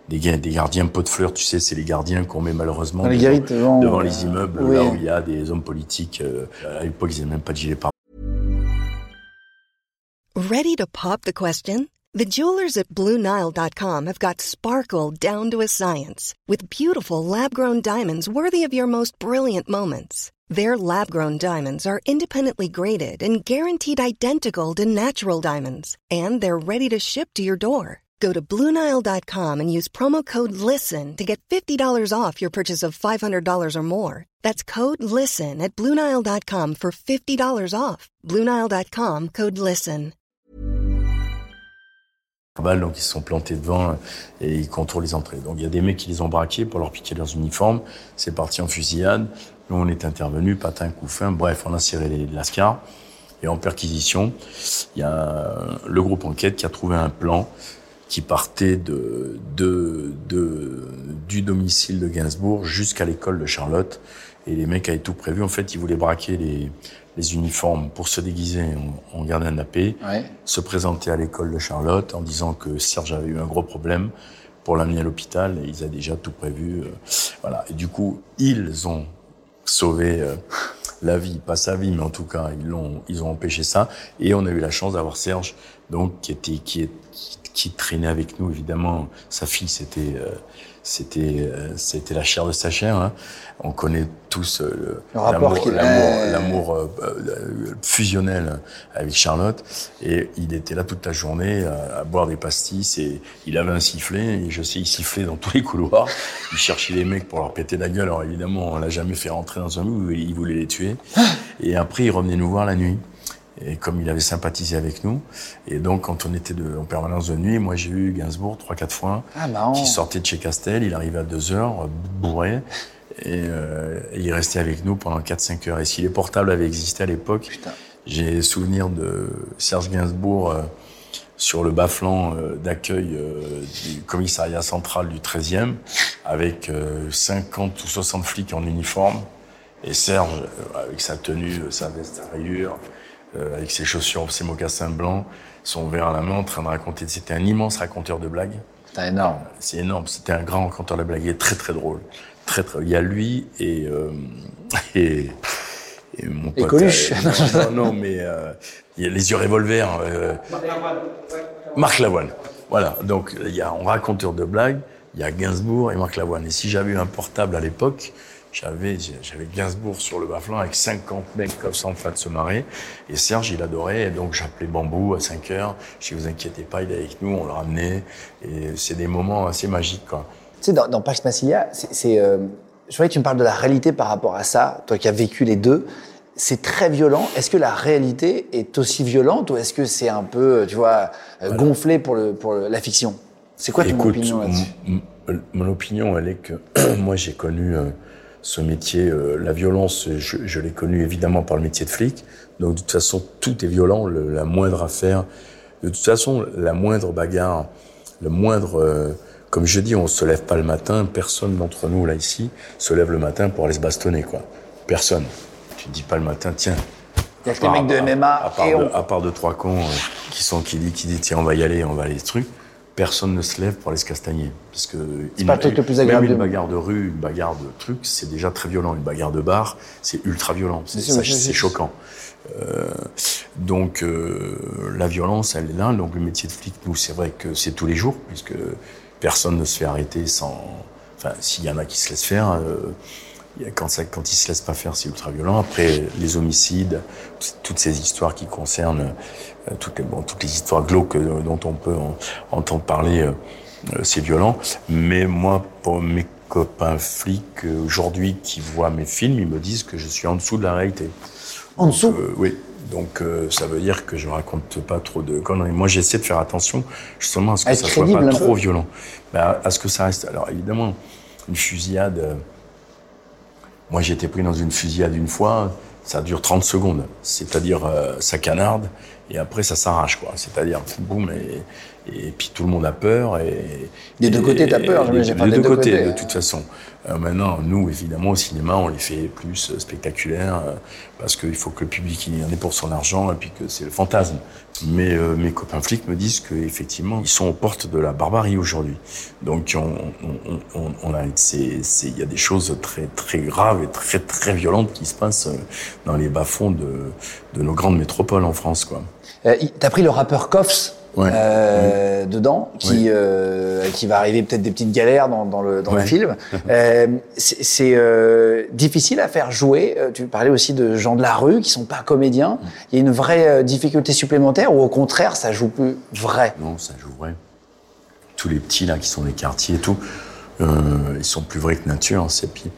des, des gardiens pot de fleurs, tu sais, c'est les gardiens qu'on met malheureusement devant, devant, les immeubles, oui. là où il y a des hommes politiques. Euh, à l'époque, ils n'avaient même pas de gilet pare Ready to pop the question? The jewelers at BlueNile.com have got sparkle down to a science with beautiful lab-grown diamonds worthy of your most brilliant moments. Their lab-grown diamonds are independently graded and guaranteed identical to natural diamonds, and they're ready to ship to your door. Go to Bluenile.com and use promo code LISTEN to get $50 off your purchase of $500 or more. That's code LISTEN at Bluenile.com for $50 off. Bluenile.com code LISTEN. Donc ils se sont plantés devant et ils contrôlent les entrées. Donc il y a des mecs qui les ont braqués pour leur piquer leurs uniformes. C'est parti en fusillade. Nous on est intervenu, patin, coup fin. Bref, on a serré les lascars. Et en perquisition, il y a le groupe enquête qui a trouvé un plan qui partait de, de, de, du domicile de Gainsbourg jusqu'à l'école de Charlotte. Et les mecs avaient tout prévu. En fait, ils voulaient braquer les, les uniformes pour se déguiser en, en gardien de la paix, ouais. se présenter à l'école de Charlotte en disant que Serge avait eu un gros problème pour l'amener à l'hôpital et ils avaient déjà tout prévu. Euh, voilà. Et du coup, ils ont sauvé euh, la vie, pas sa vie, mais en tout cas, ils l'ont, ils ont empêché ça. Et on a eu la chance d'avoir Serge, donc qui était, qui est, qui traînait avec nous, évidemment. Sa fille, c'était, euh, c'était, euh, c'était la chair de sa chair. Hein. On connaît tous euh, l'amour, l'amour, euh, euh, fusionnel avec Charlotte. Et il était là toute la journée à, à, boire des pastis. Et il avait un sifflet. Et je sais, il sifflait dans tous les couloirs. Il cherchait les mecs pour leur péter la gueule. Alors évidemment, on l'a jamais fait rentrer dans un loup. il voulait les tuer. Et après, il revenait nous voir la nuit et comme il avait sympathisé avec nous. Et donc, quand on était de, en permanence de nuit, moi, j'ai eu Gainsbourg trois, quatre fois, ah, qui sortait de chez Castel. Il arrivait à deux heures, bourré. Et, euh, et, il restait avec nous pendant 4-5 heures. Et si les portables avaient existé à l'époque, j'ai souvenir de Serge Gainsbourg euh, sur le bas-flanc euh, d'accueil euh, du commissariat central du 13e, avec 50 ou 60 flics en uniforme. Et Serge, avec sa tenue, sa veste à rayures, euh, avec ses chaussures, ses mocassins blancs, son verre à la main, en train de raconter. C'était un immense raconteur de blagues. C'était énorme. C'est énorme. C'était un grand raconteur de blagues. Il est très très drôle. Très très. Il y a lui et euh, et, et mon pote. Et Coluche. Euh, non, non, mais euh, il y a les yeux revolver. Euh, Marc Lavoine. Marc Lavoine. Voilà. Donc il y a un raconteur de blagues. Il y a Gainsbourg et Marc Lavoine. Et si j'avais eu un portable à l'époque, j'avais, j'avais Gainsbourg sur le bas-flanc avec 50 mecs comme ça en face de se marrer. Et Serge, il adorait. Et donc, j'appelais Bambou à 5 heures. Je dis, vous inquiétez pas, il est avec nous, on le ramenait. Et c'est des moments assez magiques, quoi. Tu sais, dans, dans Massilia, c'est, euh, je voudrais que tu me parles de la réalité par rapport à ça, toi qui as vécu les deux. C'est très violent. Est-ce que la réalité est aussi violente ou est-ce que c'est un peu, tu vois, voilà. gonflé pour, le, pour la fiction? C'est quoi ton Écoute, opinion là-dessus? Mon opinion, elle est que moi, j'ai connu... Euh, ce métier, euh, la violence, je, je l'ai connu évidemment par le métier de flic. Donc de toute façon, tout est violent, le, la moindre affaire, de toute façon, la moindre bagarre, le moindre euh, comme je dis, on se lève pas le matin, personne d'entre nous là ici se lève le matin pour aller se bastonner quoi. Personne. Tu te dis pas le matin, tiens. Il y a que les mecs de MMA À part, et de, on- à part deux trois cons euh, qui sont qui dit qui dit tiens on va y aller, on va aller ce truc. Personne ne se lève pour aller se castagner parce que C'est pas le truc le plus agréable Même une bagarre de rue, une bagarre de truc, c'est déjà très violent. Une bagarre de bar, c'est ultra violent. C'est choquant. Euh, donc euh, la violence, elle est là. Donc le métier de flic, nous, c'est vrai que c'est tous les jours, puisque personne ne se fait arrêter sans. Enfin, s'il y en a qui se laissent faire, euh, quand, ça, quand ils se laissent pas faire, c'est ultra violent. Après, les homicides, toutes ces histoires qui concernent euh, toutes, les, bon, toutes les histoires glauques euh, dont on peut en- entendre parler, euh, c'est violent. Mais moi, pour mes copains flics aujourd'hui qui voient mes films, ils me disent que je suis en dessous de la réalité. En dessous Euh, oui. Donc ça veut dire que je raconte pas trop de conneries. Moi j'essaie de faire attention justement à ce que ça être soit pas trop violent. Bah, à ce que ça reste. Alors évidemment, une fusillade. Moi j'ai été pris dans une fusillade une fois, ça dure 30 secondes. C'est-à-dire euh, ça canarde et après ça s'arrache quoi. C'est-à-dire boum et, et puis tout le monde a peur et Des deux côtés, t'as peur, et- j'imagine. Des, deux deux côtés, côtés. de toute façon. Euh, maintenant, nous, évidemment, au cinéma, on les fait plus euh, spectaculaires euh, parce qu'il faut que le public il y en ait pour son argent et puis que c'est le fantasme. Mais euh, mes copains flics me disent qu'effectivement, ils sont aux portes de la barbarie aujourd'hui. Donc, on, on, on, on- a, c'est, c'est, il y a des choses très, très graves et très, très violentes qui se passent dans les bas-fonds de, de nos grandes métropoles en France, quoi. Euh, T'as pris le rappeur Koffs Ouais. euh, dedans, qui, Oui. euh, qui va arriver peut-être des petites galères dans, dans le, dans le film. Euh, c'est difficile à faire jouer. Tu parlais aussi de gens de la rue qui sont pas comédiens. Il y a une vraie difficulté supplémentaire ou au contraire, ça joue plus vrai? Non, ça joue vrai. Tous les petits là qui sont des quartiers et tout, ils sont plus vrais que nature. hein, C'est puis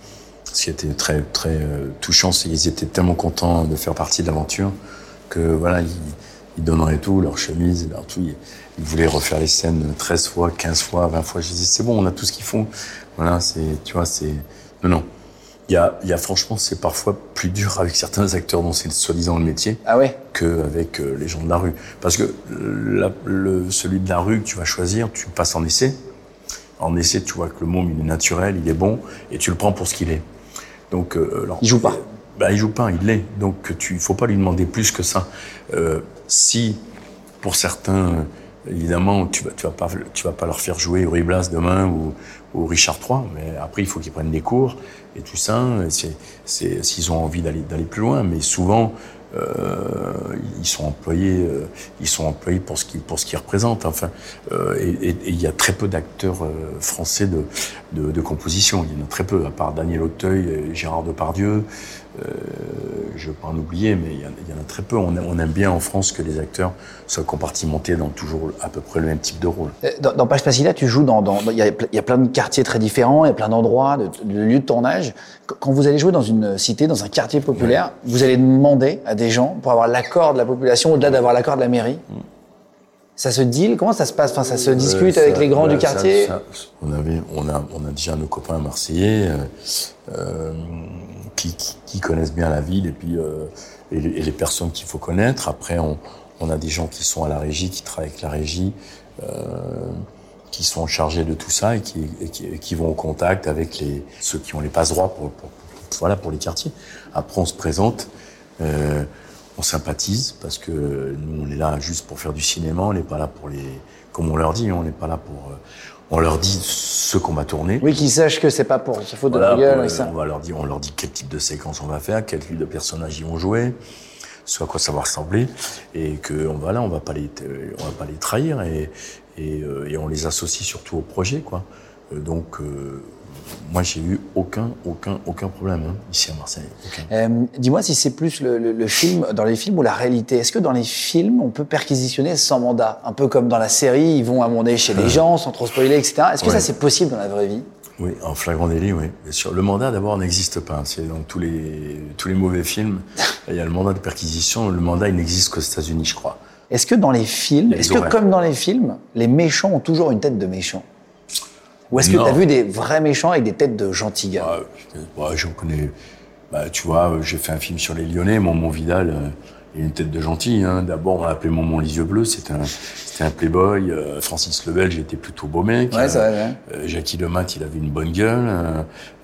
ce qui était très très touchant, c'est qu'ils étaient tellement contents de faire partie de l'aventure que voilà, ils, ils donneraient tout, leur chemise, leur tout. Ils, voulaient refaire les scènes 13 fois, 15 fois, 20 fois. Je disais c'est bon, on a tout ce qu'il faut. Voilà, c'est tu vois, c'est non non. Il y a, il y a franchement, c'est parfois plus dur avec certains acteurs dont c'est soi-disant le métier Ah ouais? qu'avec euh, les gens de la rue. Parce que la- le, celui de la rue que tu vas choisir, tu passes en essai. En essai, tu vois que le môme, il est naturel, il est bon, et tu le prends pour ce qu'il est. Donc, euh, alors, Il joue pas. Ben, il joue pas, il l'est. Donc, tu, faut pas lui demander plus que ça. Euh, si, pour certains, évidemment, tu vas, vas pas, leur faire jouer Uri Blas demain ou, Richard III, mais après, il faut qu'ils prennent des cours et tout ça. C'est, s'ils ont envie d'aller, plus loin, mais souvent, euh, ils sont employés, euh, ils sont employés pour ce qu'ils représentent. Enfin, et il y a très peu d'acteurs français de, de de composition. Il y en a très peu, à part Daniel Auteuil, et Gérard Depardieu. Euh, je vais pas en oublier, mais il y, en, a très peu. On, aime- bien en France que les acteurs soient compartimentés dans toujours à peu près le même type de rôle. Euh, Dans, dans Page Facile, tu joues dans. Il y, a, il y a plein de quartiers très différents, il y a plein d'endroits, de, de lieux de tournage. Qu- Quand vous allez jouer dans une cité, dans un quartier populaire, vous allez demander à des gens pour avoir l'accord de la population au-delà d'avoir l'accord de la mairie. Ça se deal? Comment ça se passe? Enfin, ça se discute Euh, avec les grands du ça- quartier? ça- on, avait, on, a, on a déjà nos copains marseillais euh, euh, qui, qui, connaissent bien la ville et puis euh, et, les, personnes qu'il faut connaître. Après, on, on a des gens qui sont à la régie, qui travaillent avec la régie, euh, qui sont chargés de tout ça et qui, et qui, vont au contact avec les, ceux qui ont les passe droits pour, pour, pour- voilà, pour les quartiers. Après, on se présente. Euh, on sympathise parce que nous on est là juste pour faire du cinéma, on n'est pas là pour les, comme on leur dit, on n'est pas là pour, euh, on leur dit ce qu'on va tourner. Oui, qu'ils sachent que c'est pas pour foutre Voilà, de leur gueule. et ça. on va leur dire, on leur dit quel type de séquence on va faire, quel type de personnages ils vont jouer, ce à quoi ça va ressembler, et que on va là, on va pas les, on va pas les trahir et et, euh, et on les associe surtout au projet, quoi. Euh, donc euh, moi j'ai eu aucun aucun aucun problème hein, ici à Marseille. Euh, Dis-moi si c'est plus le, le- le film dans les films ou la réalité. Est-ce que dans les films, on peut perquisitionner sans mandat? Un peu comme dans la série, ils vont amener chez les gens sans trop spoiler, etc. Est-ce que Ouais. ça c'est possible dans la vraie vie? Oui, en flagrant délit, oui. Bien sûr. Le mandat, d'abord, n'existe pas. C'est dans tous les, tous les mauvais films. Il y a le mandat de perquisition. Le mandat, il n'existe qu'aux États-Unis, je crois. Est-ce que dans les films, est-ce que comme dans les films, les méchants ont toujours une tête de méchant? Ou est-ce que tu as vu des vrais méchants avec des têtes de gentils gars? Ouais, ouais, j'en connais. Bah, tu vois, euh, j'ai fait un film sur les Lyonnais. Mon, mon Vidal, euh, il a une tête de gentil. Hein. D'abord, on l'a appelé Momon les yeux bleus. C'était un, c'était un playboy. Euh, Francis Lebel, j'étais plutôt beau mec. Ouais, ouais. Euh, Jackie Lemat, il avait une bonne gueule. euh,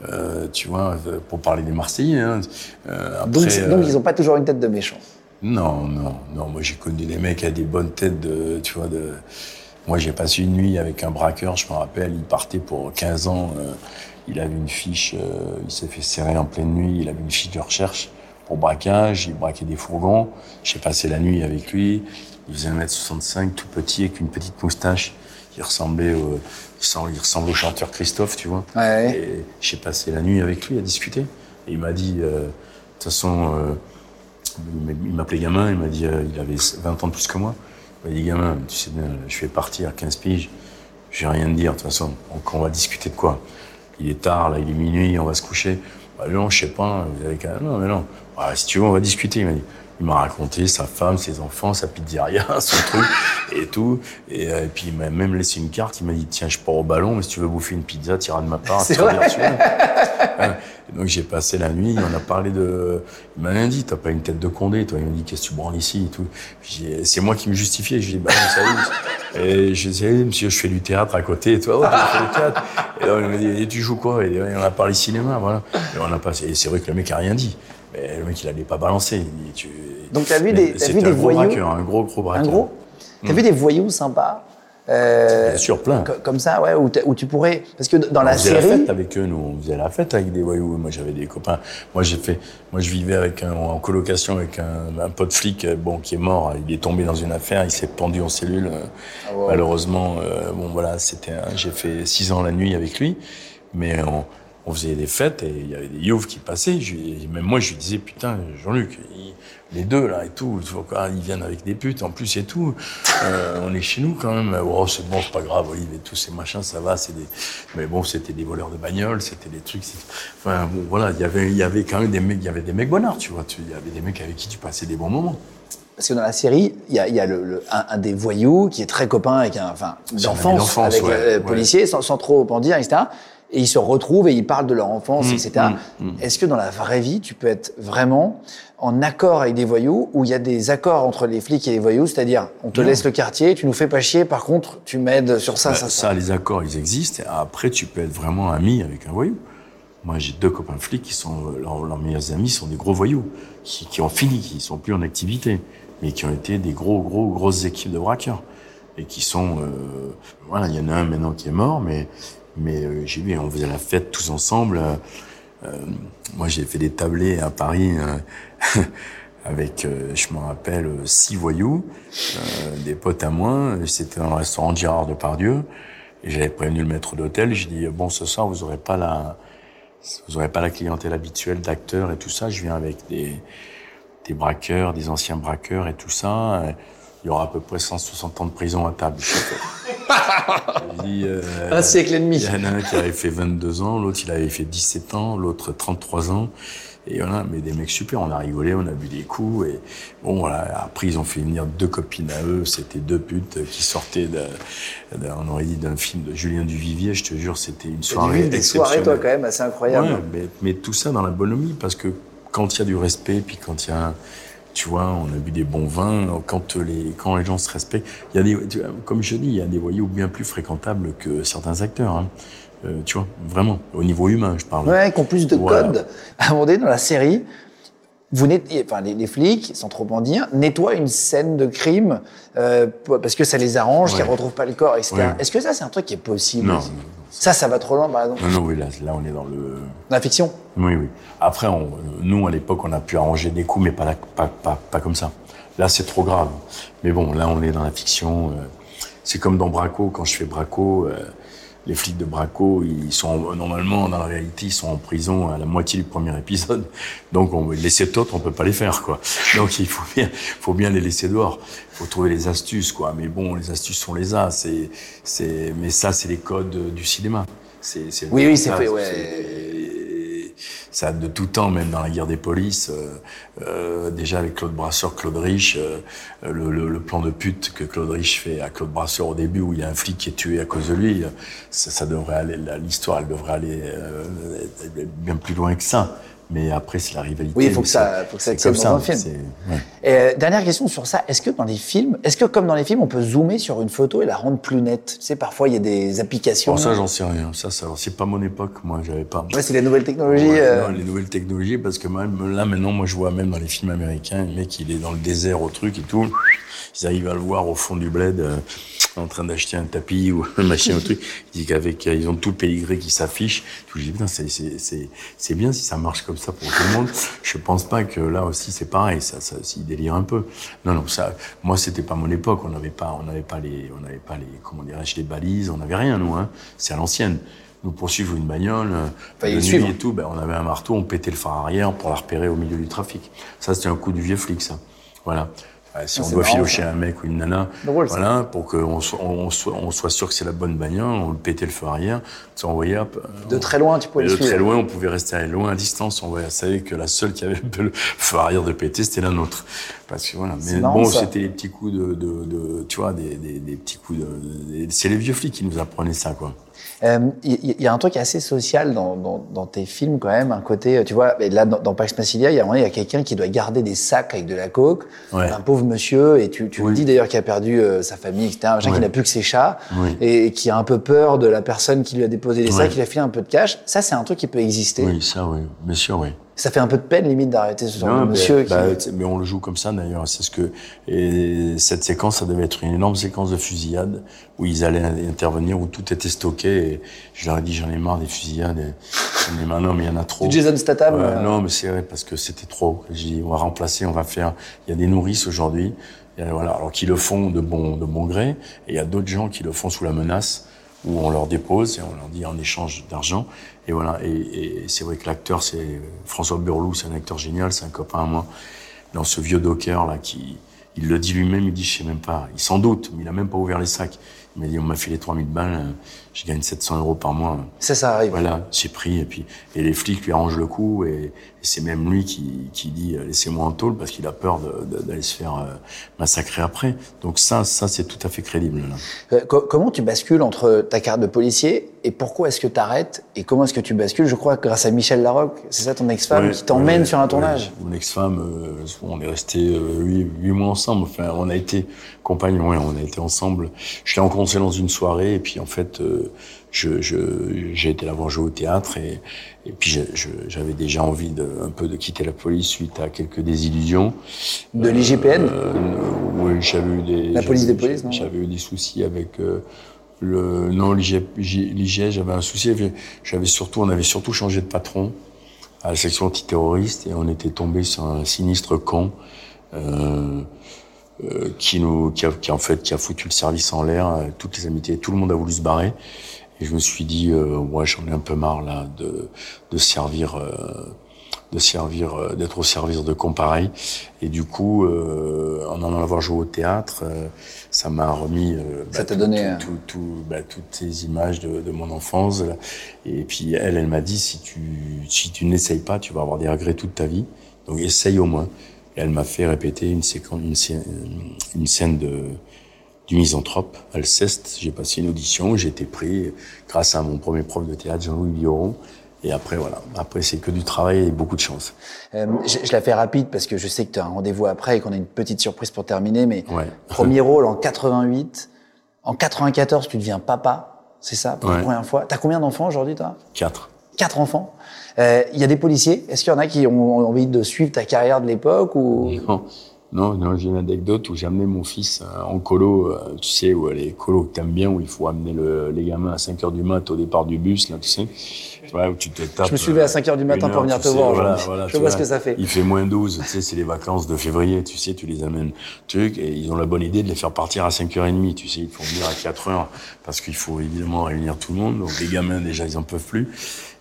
euh, tu vois, euh, pour parler des Marseillais. Hein. Euh, après, Donc, donc euh, ils n'ont pas toujours une tête de méchant? non, non, non. Moi, j'ai connu des mecs avaient des bonnes têtes de, tu vois, de. Moi, j'ai passé une nuit avec un braqueur, je me rappelle. Il partait pour 15 ans. euh, il avait une fiche, euh, il s'est fait serrer en pleine nuit. Il avait une fiche de recherche pour braquage. Il braquait des fourgons. J'ai passé la nuit avec lui. Il faisait 1m65, tout petit, avec une petite moustache. Il ressemblait au, il ressemble, au chanteur Christophe, tu vois. Ouais. Et j'ai passé la nuit avec lui à discuter. Et il m'a dit, euh, de toute façon, euh, il m'appelait gamin, il m'a dit, euh, il avait 20 ans de plus que moi. M'a dit, gamin, tu sais bien, je vais partir, 15 piges, je vais rien te dire, de toute façon. Donc on va discuter de quoi? Il est tard, là, il est minuit, on va se coucher. Bah, non, je sais pas, vous avez qu'à... Non, mais non. Bah, si tu veux, on va discuter, il m'a dit. Il m'a raconté sa femme, ses enfants, sa pizzeria, son truc et tout. Et, euh, et puis il m'a même laissé une carte. Il m'a dit tiens, je pars au ballon, mais si tu veux bouffer une pizza, t'iras de ma part. C'est vrai. Et Donc j'ai passé la nuit. On a parlé de. Il m'a dit. T'as pas une tête de Condé, toi? Il m'a dit qu'est-ce que tu branles ici et tout? J'ai- C'est moi qui me justifiais. Je lui ai dit bah non, salut. Et je disais monsieur, je fais du théâtre à côté. Et toi, oh, tu fais du théâtre. Et là, il m'a dit et tu joues quoi? Et on a parlé cinéma, voilà. Et on a passé. Et c'est vrai que le mec a rien dit. Mais le mec, il allait pas balancer. Il tu... Donc, t'as vu des- c'était vu des voyous braqueur, un gros, gros Un braqueur. gros T'as vu des voyous sympas euh, Bien sûr, plein. co- Comme ça, ouais, où, tu pourrais. Parce que dans on la faisait la fête avec eux, nous. On faisait la fête avec des voyous. Moi, j'avais des copains. Moi, j'ai fait. Moi, je vivais avec un, en colocation avec un, un pote flic, euh, bon, qui est mort. Il est tombé dans une affaire. Il s'est pendu en cellule. euh, Malheureusement, euh, bon, voilà, c'était. J'ai fait six ans la nuit avec lui, mais on, on faisait des fêtes et il y avait des youves qui passaient. Je même moi, je lui disais, putain, Jean-Luc, les deux là et tout, ils viennent avec des putes en plus et tout. Euh, on est chez nous quand même. Oh, c'est bon, c'est pas grave, Olive et tout ces machins, ça va. C'est des. Mais bon, c'était des voleurs de bagnoles, c'était des trucs. Enfin bon, voilà, il y avait, il y avait quand même des mecs, il y avait des mecs bonnards, tu vois. Il y avait des mecs avec qui tu passais des bons moments. Parce que dans la série, il y a, il y a le, le- un, un des voyous qui est très copain avec un, enfin, d'enfance, avec ouais, euh, ouais. policier, sans, sans trop en dire, etc. Et ils se retrouvent et ils parlent de leur enfance, etc. mm, Est-ce que dans la vraie vie, tu peux être vraiment en accord avec des voyous ou il y a des accords entre les flics et les voyous, c'est-à-dire on te Non. laisse le quartier, tu nous fais pas chier, par contre tu m'aides sur ça, Bah, ça, ça, ça. les accords, ils existent. Et après, tu peux être vraiment ami avec un voyou. Moi, j'ai deux copains flics qui sont leurs, leurs meilleurs amis sont des gros voyous qui, qui ont fini, qui sont plus en activité, mais qui ont été des gros, gros, grosses équipes de braqueurs et qui sont, euh, voilà, il y en a un maintenant qui est mort, mais mais euh, j'ai vu, on faisait la fête tous ensemble. euh, moi, j'ai fait des tablés à Paris. euh, avec, euh, je me rappelle, euh, six voyous, des potes à moi. C'était dans le restaurant de Gérard Depardieu. Et j'avais prévenu le maître d'hôtel. J'ai dit, bon, ce soir, vous aurez pas la, vous aurez pas la clientèle habituelle d'acteurs et tout ça. Je viens avec des, des braqueurs, des anciens braqueurs et tout ça. Il y aura à peu près 160 ans de prison à table. Dit, euh, Un siècle et demi. il y en a un qui avait fait 22 ans, l'autre il avait fait 17 ans, l'autre 33 ans. Et voilà, mais des mecs super, on a rigolé, on a bu des coups. Et bon, voilà, après ils ont fait venir deux copines à eux, c'était deux putes qui sortaient, de, de- on aurait dit d'un film de Julien Duvivier, je te jure, c'était une soirée vis des soirées, toi, quand même, assez incroyables. Ouais, mais, mais tout ça dans la bonhomie, parce que quand il y a du respect, puis quand il y a, tu vois, on a bu des bons vins, quand les, quand les gens se respectent, il y a des, tu vois, comme je dis, il y a des voyous bien plus fréquentables que certains acteurs, hein. Euh, tu vois, vraiment, au niveau humain, je parle. Ouais, qui ont plus de Voilà. codes. Donné, dans la série, vous enfin, les, les flics, sans trop en dire, nettoient une scène de crime euh, parce que ça les arrange, Ouais. qu'ils ne retrouvent pas le corps, etc. Ouais. Est-ce que ça, c'est un truc qui est possible Non. Ça, ça va trop loin, par exemple. Non, non, oui, là, là, on est dans le, Dans la fiction Oui, oui. Après, on, nous, à l'époque, on a pu arranger des coups, mais pas, la- pas, pas, pas comme ça. Là, c'est trop grave. Mais bon, là, on est dans la fiction. euh, c'est comme dans Braco, quand je fais Braco, euh, les flics de Braco, ils sont normalement, dans la réalité, ils sont en prison à la moitié du premier épisode. Donc, on, les sept autres, on peut pas les faire, quoi. Donc, il faut bien, faut bien les laisser dehors. Il faut trouver les astuces, quoi. Mais bon, les astuces, on les a. C'est, c'est, mais ça, c'est les codes du cinéma. C'est, c'est Oui, oui, c'est fait, ouais. Ça de tout temps, même dans la guerre des polices. euh, euh, déjà avec Claude Brasseur, Claude Rich, euh, le, le- le plan de pute que Claude Rich fait à Claude Brasseur au début, où il y a un flic qui est tué à cause de lui, euh, ça, ça devrait aller, l'histoire, elle devrait aller bien plus loin que ça. Mais après, c'est la rivalité. Oui, il faut que ça, faut que ça tienne dans un film. ouais. Et, euh, dernière question sur ça. Est-ce que dans les films, est-ce que comme dans les films, on peut zoomer sur une photo et la rendre plus nette? Tu sais, parfois il y a des applications. Bon, ça, j'en sais rien. Ça, ça c'est pas mon époque. Moi, j'avais pas. Ouais, c'est les nouvelles technologies. Ouais, euh, non, les nouvelles technologies, parce que même là, maintenant, moi, je vois même dans les films américains, le mec, il est dans le désert au truc et tout. Ils arrivent à le voir au fond du bled, euh, en train d'acheter un tapis ou un machin, un truc. Il dit qu'avec, euh, ils ont tout le pédigré qui s'affiche. Tout, je dis, putain, c'est, c'est, c'est, c'est bien si ça marche comme ça pour tout le monde. Je pense pas que là aussi, c'est pareil. Ça, ça, il délire un peu. Non, non, ça, moi, c'était pas mon époque. On n'avait pas, on n'avait pas les, on n'avait pas les, comment dirais-je, les balises. On n'avait rien, nous, hein. C'est à l'ancienne. Nous poursuivre une bagnole, euh, Fallait de les nuit et tout, ben, on avait un marteau, on pétait le phare arrière pour la repérer au milieu du trafic. Ça, c'était un coup du vieux flic, ça. Voilà. Euh, si Ah, on doit filocher un mec ou une nana, voilà, pour qu'on soit, on soit, on soit sûr que c'est la bonne bagnole, on le pétait le feu arrière, on euh, De très loin, tu pouvais de les très loin, on pouvait rester à loin à distance. On voyait- savait que la seule qui avait le feu arrière de péter, c'était la nôtre. Parce que voilà. Mais bon, c'était les petits coups de, de, de tu vois, des, des, des petits coups de, c'est les vieux flics qui nous apprenaient ça, quoi. Euh, Il y, il y a un truc assez social dans, dans, dans tes films quand même, un côté, euh, tu vois, et là dans, dans Pax Massilia, il y a quelqu'un qui doit garder des sacs avec de la coke, Ouais. un pauvre monsieur, et tu, tu le dis d'ailleurs qui a perdu euh, sa famille, etc., un qui Ouais. n'a plus que ses chats, Oui. et, qui a un peu peur de la personne qui lui a déposé les sacs, qui lui a filé un peu de cash. Ça, c'est un truc qui peut exister. Oui, ça, oui, bien sûr, oui. Ça fait un peu de peine limite d'arrêter ce genre Non, de monsieur. qui... bah, mais on le joue comme ça d'ailleurs. C'est ce que et cette séquence, ça devait être une énorme séquence de fusillade où ils allaient intervenir, où tout était stocké. Et je leur ai dit, j'en ai marre des fusillades. Et, j'en ai marre, non, mais il y en a trop. Jason Statham, Ouais, euh. Non, mais c'est vrai parce que c'était trop. J'ai dit, on va remplacer, on va faire. Il y a des nourrices aujourd'hui. Voilà, alors qui le font de bon de bon gré, et il y a d'autres gens qui le font sous la menace où on leur dépose et on leur dit en échange d'argent. Et voilà. Et, c'est vrai que l'acteur, c'est François Burlou, c'est un acteur génial, c'est un copain à moi. Dans ce vieux docker là, qui, il le dit lui-même, il dit, je sais même pas. Il s'en doute, mais il a même pas ouvert les sacs. Il m'a dit, on m'a filé 3000 balles, euh, je gagne 700 euros par mois. Ça, ça arrive. Voilà, j'ai pris et puis et les flics lui arrangent le coup et, et c'est même lui qui, qui dit euh, laissez-moi en tôle parce qu'il a peur d'aller se faire euh, massacrer après. Donc ça, ça c'est tout à fait crédible. Là. Euh, co- comment tu bascules entre ta carte de policier et pourquoi est-ce que tu arrêtes et comment est-ce que tu bascules? Je crois que grâce à Michel Larocque, c'est ça ton ex-femme Ouais, qui t'emmène ouais, sur un ouais. tournage? Mon ex-femme, euh, on est resté euh, huit, huit mois ensemble. Enfin, on a été compagnons, on a été ensemble. Je l'ai rencontré dans une soirée et puis en fait, je, j'ai été la voir jouer au théâtre et, et puis j'avais déjà envie de, un peu de quitter la police suite à quelques désillusions. De l'IGPN Euh, oui, j'avais eu des. La police des polices, non J'avais eu des soucis avec euh, le. Non, l'IG, l'IG, j'avais un souci. J'avais surtout, on avait surtout changé de patron à la section antiterroriste et on était tombé sur un sinistre. Euh, euh, qui nous, qui a, qui en fait, qui a foutu le service en l'air, euh, toutes les amitiés, tout le monde a voulu se barrer. Et je me suis dit, euh, ouais, j'en ai un peu marre là de, de servir, euh, de servir, euh, d'être au service de cons pareils. Et du coup, euh, en en avoir joué au théâtre, euh, ça m'a remis. Ça t'a tout- donné, tout- tout- tout- bah, toutes ces images de, de mon enfance. là. Et puis elle, elle m'a dit, si tu, si tu n'essayes pas, tu vas avoir des regrets toute ta vie. Donc essaye au moins. Et elle m'a fait répéter une séquence, une, scène- une scène de du misanthrope, Alceste. J'ai passé une audition, j'ai été pris grâce à mon premier prof de théâtre, Jean-Louis Bioron. Et après, voilà. Après, c'est que du travail et beaucoup de chance. Euh, je, je la fais rapide parce que je sais que tu as un rendez-vous après et qu'on a une petite surprise pour terminer. Mais Ouais. premier rôle en 88, en 94, tu deviens papa. C'est ça, pour la première fois. T'as combien d'enfants aujourd'hui, toi? Quatre. Quatre enfants? Euh, Il y a des policiers. Est-ce qu'il y en a qui ont envie de suivre ta carrière de l'époque ou? Non, non, j'ai une anecdote où j'ai amené mon fils euh, en colo, euh, tu sais, où les colos que t'aimes bien, où il faut amener le, les gamins à 5 heures du mat au départ du bus, là, tu sais. Tu vois, où tu te tapes. Je me suis levé à 5 heures du matin pour venir te sais, voir voilà, voilà, Je tu vois ce que ça fait. Il fait moins 12, tu sais, c'est les vacances de février, tu sais, tu les amènes, truc, et ils ont la bonne idée de les faire partir à 5h30, tu sais, ils font venir à 4h, parce qu'il faut évidemment réunir tout le monde, donc les gamins, déjà, ils en peuvent plus.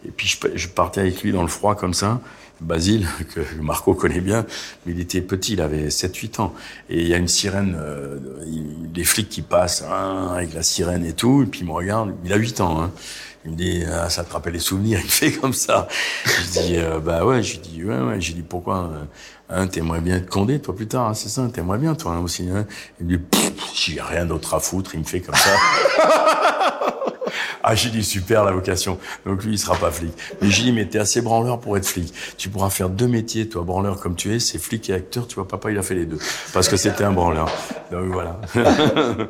Et puis, je, je partais avec lui dans le froid, comme ça, Basile, que Marco connaît bien, mais il était petit, il avait 7-8 ans. Et il y a une sirène, euh, des flics qui passent hein, avec la sirène et tout, et puis il me regarde, il a 8 ans. Hein. Il me dit, ça te rappelle les souvenirs, il fait comme ça. Je dis, euh, bah ouais, je dis, ouais, ouais, je dis, pourquoi euh, hein, T'aimerais bien être condé, toi, plus tard, hein, c'est ça T'aimerais bien, toi, hein, aussi hein Il me dit, j'ai rien d'autre à foutre, il me fait comme ça. ah, j'ai dit super la vocation. Donc lui, il sera pas flic. Mais j'ai dit, mais t'es assez branleur pour être flic. Tu pourras faire deux métiers, toi, branleur comme tu es, c'est flic et acteur. Tu vois, papa, il a fait les deux. Parce que c'était un branleur. Donc voilà.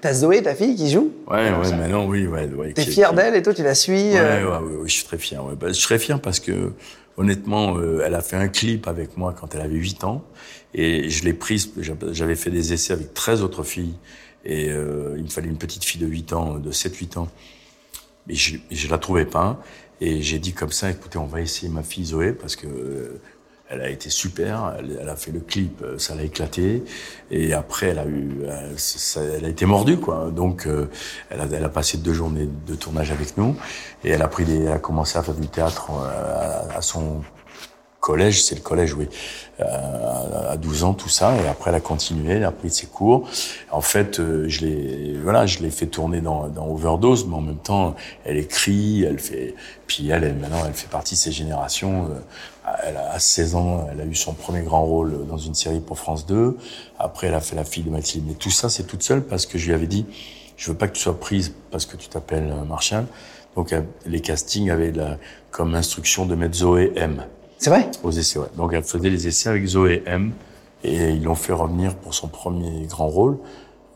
T'as Zoé, ta fille, qui joue? Ouais, ouais, maintenant, oui, ouais. ouais T'es fier d'elle et toi, tu la suis Ouais, euh, ouais, ouais, ouais, je suis très fier. Ouais. Bah, je suis très fier parce que, honnêtement, euh, elle a fait un clip avec moi quand elle avait 8 ans. Et je l'ai prise, j'avais fait des essais avec 13 autres filles. Et euh, il me fallait une petite fille de 8 ans, de 7-8 ans. Mais je, je la trouvais pas. Et j'ai dit comme ça, écoutez, on va essayer ma fille Zoé parce que euh, elle a été super. Elle, elle, a fait le clip, euh, ça l'a éclaté. Et après, elle a eu, elle, ça, elle a été mordue, quoi. Donc, euh, elle, a, elle a passé deux journées de tournage avec nous. Et elle a pris des, elle a commencé à faire du théâtre euh, à son collège, c'est le collège, oui, euh, à 12 ans, tout ça, et après elle a continué, elle a pris ses cours. En fait, euh, je l'ai, voilà, je l'ai fait tourner dans, dans Overdose, mais en même temps, elle écrit, elle fait, puis elle, elle maintenant, elle fait partie de ces générations. Euh, elle a à 16 ans, elle a eu son premier grand rôle dans une série pour France 2. Après, elle a fait la fille de Mathilde. Mais tout ça, c'est toute seule parce que je lui avais dit, je veux pas que tu sois prise parce que tu t'appelles Marshall. Donc, les castings avaient la, comme instruction de mettre Zoé M. C'est vrai? Aux essais, ouais. Donc elle faisait les essais avec Zoé M. Et ils l'ont fait revenir pour son premier grand rôle,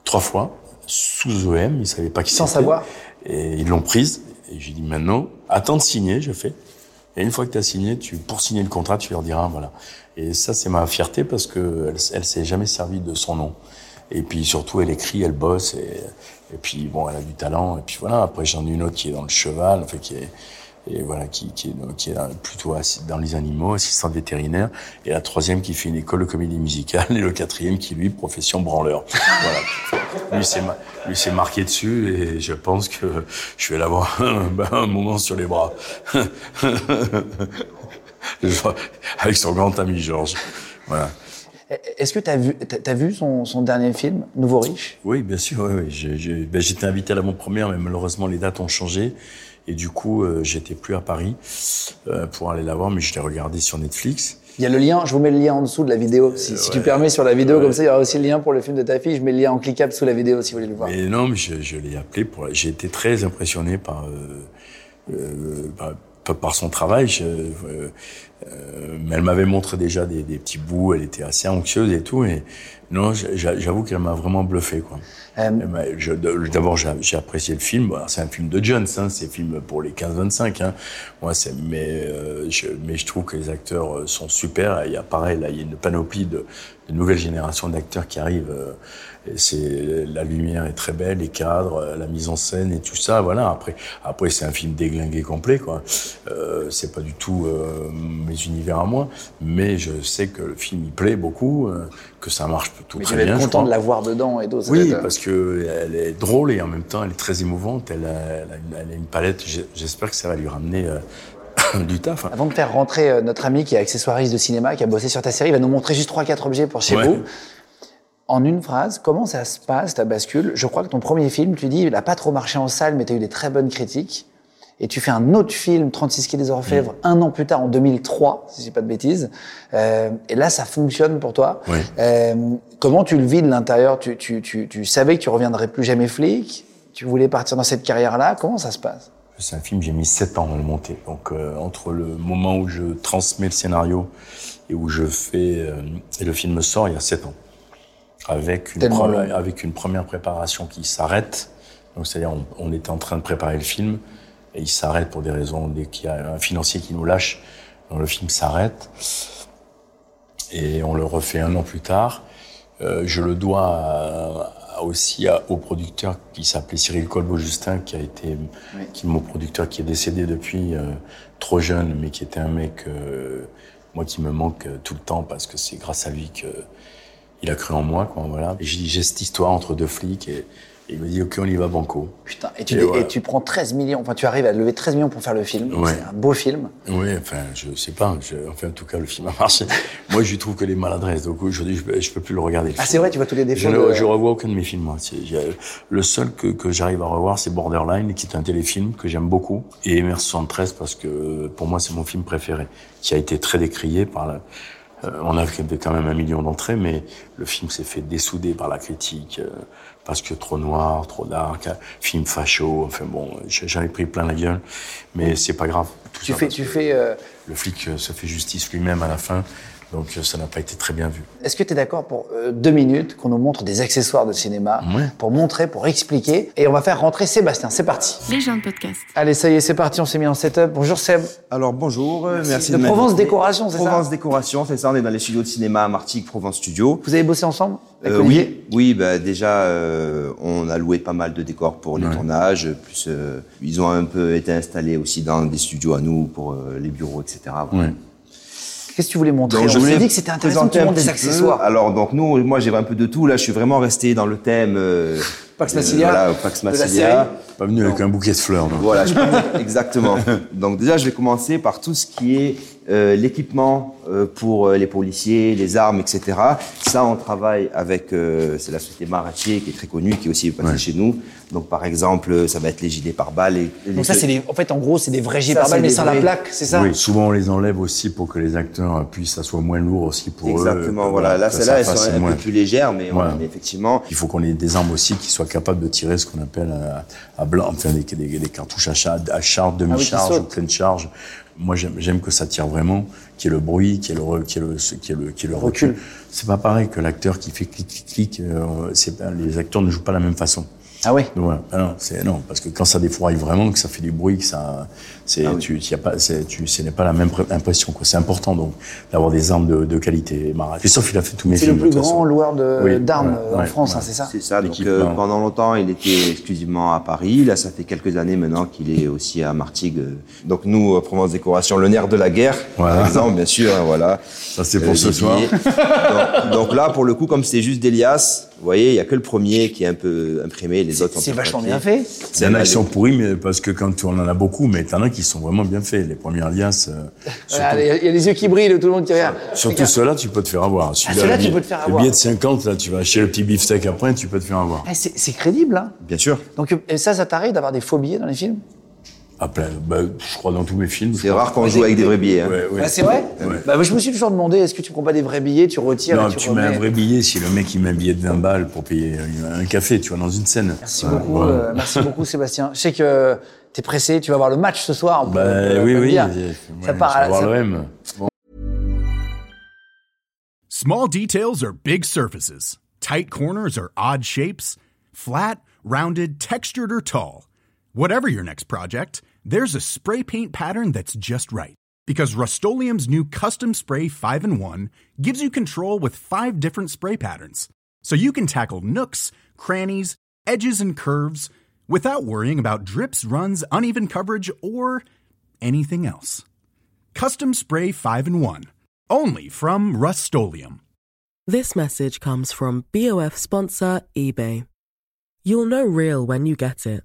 trois fois, sous Zoé M. Ils savaient pas qui Sans savoir Et ils l'ont prise. Et j'ai dit maintenant, attends de signer, je fais. Et une fois que tu as signé, tu, pour signer le contrat, tu leur diras, voilà. Et ça, c'est ma fierté parce que elle, elle s'est jamais servie de son nom. Et puis surtout, elle écrit, elle bosse. Et, et puis, bon, elle a du talent. Et puis voilà. Après, j'en ai une autre qui est dans le cheval, en fait, qui est, et voilà qui, qui est, qui est plutôt dans les animaux, assistante vétérinaire, et la troisième qui fait une école de comédie musicale, et le quatrième qui lui profession branleur. voilà. Lui c'est lui c'est marqué dessus, et je pense que je vais l'avoir un moment sur les bras, avec son grand ami Georges. Voilà. Est-ce que tu as vu, as vu son, son, dernier film, Nouveau Riche? Oui, bien sûr. Oui, oui. J'étais ben, invité à l'avant-première, mais malheureusement les dates ont changé. Et du coup, euh, j'étais plus à Paris euh, pour aller la voir, mais je l'ai regardé sur Netflix. Il y a le lien, je vous mets le lien en dessous de la vidéo. Si, euh, si tu permets sur la vidéo, ouais. comme ça, il y aura aussi le lien pour le film de ta fille. Je mets le lien en cliquable sous la vidéo si vous voulez le voir. Mais non, mais je, je l'ai appelé pour. J'ai été très impressionné par, euh, par, par son travail. Je, euh, mais elle m'avait montré déjà des, des, petits bouts. Elle était assez anxieuse et tout. Et non, j'avoue qu'elle m'a vraiment bluffé, quoi. Euh, D'abord, j'ai apprécié le film. C'est un film de Jones, hein, c'est un film pour les 15-25. Hein. Moi, mais euh, je, mais je trouve que les acteurs euh, sont super. Il y a pareil, là, il y a une panoplie de, de nouvelles générations d'acteurs qui arrivent. Euh, c'est la lumière est très belle, les cadres, la mise en scène et tout ça. Voilà. Après, après c'est un film déglingué complet, quoi. Euh, c'est pas du tout euh, mes univers à moi, mais je sais que le film il plaît beaucoup, que ça marche tout mais très bien. Mais content de la voir dedans et d'autres. Oui, parce que elle est drôle et en même temps elle est très émouvante. Elle a, elle a, une, elle a une, palette. J'espère que ça va lui ramener. du taf. Hein. Avant de faire rentrer notre ami qui est accessoiriste de cinéma, qui a bossé sur ta série, il va nous montrer juste trois quatre objets pour chez ouais. vous. En une phrase, comment ça se passe, ta bascule? Je crois que ton premier film, tu dis, il n'a pas trop marché en salle, mais tu as eu des très bonnes critiques. Et tu fais un autre film, 36 quai des Orfèvres, mmh. un an plus tard, en 2003, si je dis pas de bêtises. Euh, et là, ça fonctionne pour toi. Oui. Euh, comment tu le vis de l'intérieur? Tu, tu, tu, tu, savais que tu reviendrais plus jamais flic? Tu voulais partir dans cette carrière-là? Comment ça se passe? C'est un film, j'ai mis 7 ans à le monter. Donc, euh, entre le moment où je transmets le scénario et où je fais... et le film sort, il y a 7 ans avec une, première, avec une première préparation qui s'arrête. Donc, c'est-à-dire, on, on, était en train de préparer le film et il s'arrête pour des raisons, dès qu'il y a un financier qui nous lâche, donc le film s'arrête. Et on le refait un an plus tard. Euh, je le dois à, à aussi à, au producteur qui s'appelait Cyril Colbeau-Justin, qui a été, oui. qui est mon producteur, qui est décédé depuis, euh, trop jeune, mais qui était un mec, euh, moi, qui me manque tout le temps parce que c'est grâce à lui que il a cru en moi, quoi, voilà. J'ai cette histoire entre deux flics et, et il me dit, OK, on y va banco. Putain, et tu, et, tu prends 13 millions, enfin, tu arrives à lever 13 millions pour faire le film. Ouais. C'est un beau film. Oui, enfin, je sais pas. Je, enfin, en tout cas, le film a marché. Moi, je trouve que les maladresses. Donc, aujourd'hui, je, je peux plus le regarder. ah, c'est vrai, tu vois tous les défauts. Je, de... je revois aucun de mes films, moi. Le seul que, que j'arrive à revoir, c'est Borderline, qui est un téléfilm que j'aime beaucoup. Et MR73, parce que, pour moi, c'est mon film préféré. Qui a été très décrié par la, Euh, on avait quand même un million d'entrées, mais le film s'est fait dessouder par la critique euh, parce que trop noir, trop dark, film facho. Enfin bon, j'en ai pris plein la gueule, mais c'est pas grave. Tu fais, tu fais. euh, Le flic euh, se fait justice lui-même à la fin, donc euh, ça n'a pas été très bien vu. Est-ce que tu es d'accord pour euh, deux minutes qu'on nous montre des accessoires de cinéma Ouais. pour montrer, pour expliquer Et on va faire rentrer Sébastien. C'est parti. Les gens de podcast. Allez, ça y est, c'est parti. On s'est mis en setup. Bonjour Seb. Alors bonjour, euh, merci, De m'inviter. Provence Décoration, c'est ça Provence Décoration, c'est ça. On est dans les studios de cinéma à Martigues, Provence Studio. Vous avez bossé ensemble avec Euh, Olivier oui, oui, bah, déjà euh, on a loué pas mal de décors pour les Ouais. tournages. Plus euh, ils ont un peu été installés aussi dans des studios à nous pour euh, les bureaux, etc. Voilà. Ouais. Qu'est-ce que tu voulais montrer Donc, je s'est voulais dit que c'était intéressant montres des peu. accessoires. Alors donc nous, moi j'ai un peu de tout. Là, je suis vraiment resté dans le thème. euh, Pax Massilia, voilà, Pax Massilia. Pas venu avec un bouquet de fleurs. donc. Voilà, je peux- exactement. Donc déjà, je vais commencer par tout ce qui est euh, l'équipement euh, pour euh, les policiers, les armes, etc. Ça, on travaille avec, euh, c'est la société Maratier qui est très connue, qui est aussi passée Ouais. chez nous. Donc par exemple, ça va être les gilets pare-balles. et- et Donc les- ça, c'est des, en fait, en gros, c'est des vrais gilets Ça, pare-balles, c'est mais sans la plaque, c'est ça? Oui, souvent on les enlève aussi pour que les acteurs puissent, ça soit moins lourd aussi pour eux. Exactement, voilà. Là, celles-là, ça elles sont un moins. peu plus légères, mais, voilà, Ouais. mais effectivement, Il faut qu'on ait des armes aussi qui soient capables de tirer ce qu'on appelle à, à blanc, enfin des, des- des cartouches à, char- à charge, demi-charge sautent. ou pleine charge. Moi, j'aime que ça tire vraiment, qu'il y ait le bruit, qu'il y ait le, y ait le, Recul. recul. C'est pas pareil que l'acteur qui fait clic, clic, clic. euh, les acteurs ne jouent pas de la même façon. Ah oui voilà, Ah non, c'est non, parce que quand ça défroille vraiment, que ça fait du bruit, que ça, c'est, Ah oui. tu, y a pas, c'est, tu, ce n'est pas la même impression. Quoi. C'est important donc d'avoir des armes de, de qualité. Marat. Christophe, il a fait tous mes C'est le films. de plus grand loueur de- Oui, d'armes ouais, euh, en ouais, France, ouais. hein, c'est ça C'est ça. Donc, euh, pendant longtemps, il était exclusivement à Paris. Là, ça fait quelques années maintenant qu'il est aussi à Martigues. Donc, nous, euh, Provence Décoration, le nerf de la guerre, Voilà. par exemple, bien sûr. hein, voilà. Ça, c'est pour ce des soir. donc, donc là, pour le coup, comme c'est juste d'Elias, vous voyez, il y a que le premier qui est un peu imprimé. Les autres sont C'est vachement papier. bien fait. Il y en a qui sont pourris, mais parce que quand on en a beaucoup, mais t'en as qui sont vraiment bien faits. Les premiers alias, euh, Voilà, Il y a- il y a les yeux qui brillent, tout le monde qui regarde. surtout ceux-là, tu peux te faire avoir. Celui-là, ceux-là, le tu billet- peux te faire Le avoir. billet de 50, là, tu vas acheter le petit beefsteak après, tu peux te faire avoir. Eh, c'est c'est crédible, hein Bien sûr. Donc, euh, et ça, ça t'arrive d'avoir des faux billets dans les films? À plein. Bah, je crois dans tous mes films. C'est rare qu'on joue avec des vrais billets. hein. Ouais, ouais. Ah, c'est vrai Ouais. bah, Je me suis toujours demandé, est-ce que tu prends pas des vrais billets, tu retires Non, et tu, tu mets un vrai billet si le mec il met un billet de 20 balles pour payer un café, tu vois, dans une scène. Merci Ouais, beaucoup, ouais. euh, merci beaucoup Sébastien. Je sais que t'es pressé, tu vas voir le match ce soir. Bah, peut oui, oui. ouais, Ça part à la- voir ça- le M. Bon. Small details are big surfaces. Tight corners are odd shapes. Flat, rounded, textured, or tall. Whatever your next project, there's a spray paint pattern that's just right. Because Rust new Custom Spray 5 in 1 gives you control with five different spray patterns. So you can tackle nooks, crannies, edges, and curves without worrying about drips, runs, uneven coverage, or anything else. Custom Spray 5 in 1. Only from Rust This message comes from BOF sponsor eBay. You'll know real when you get it.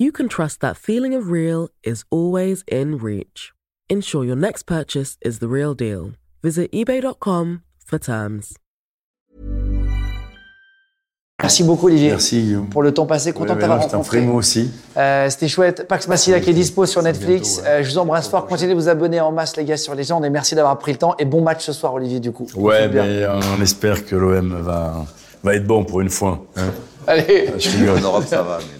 you can trust that feeling of real is always in reach. Ensure your next purchase is the real deal. Visit eBay.com for terms. Merci beaucoup Olivier. Merci, Guillaume. Pour le temps passé, content de t'avoir non, je t'en rencontré. moi aussi. Euh, C'était chouette. Pax Massila qui est dispo sur Netflix. bientôt, ouais. Euh, je vous embrasse fort. Continuez de vous abonner en masse, les gars, sur Légende. Et merci d'avoir pris le temps. Et bon match ce soir, Olivier, du coup. Ouais, mais on espère que l'OM va, va être bon pour une fois. hein. Allez. Je rigole. En Europe, ça va, mais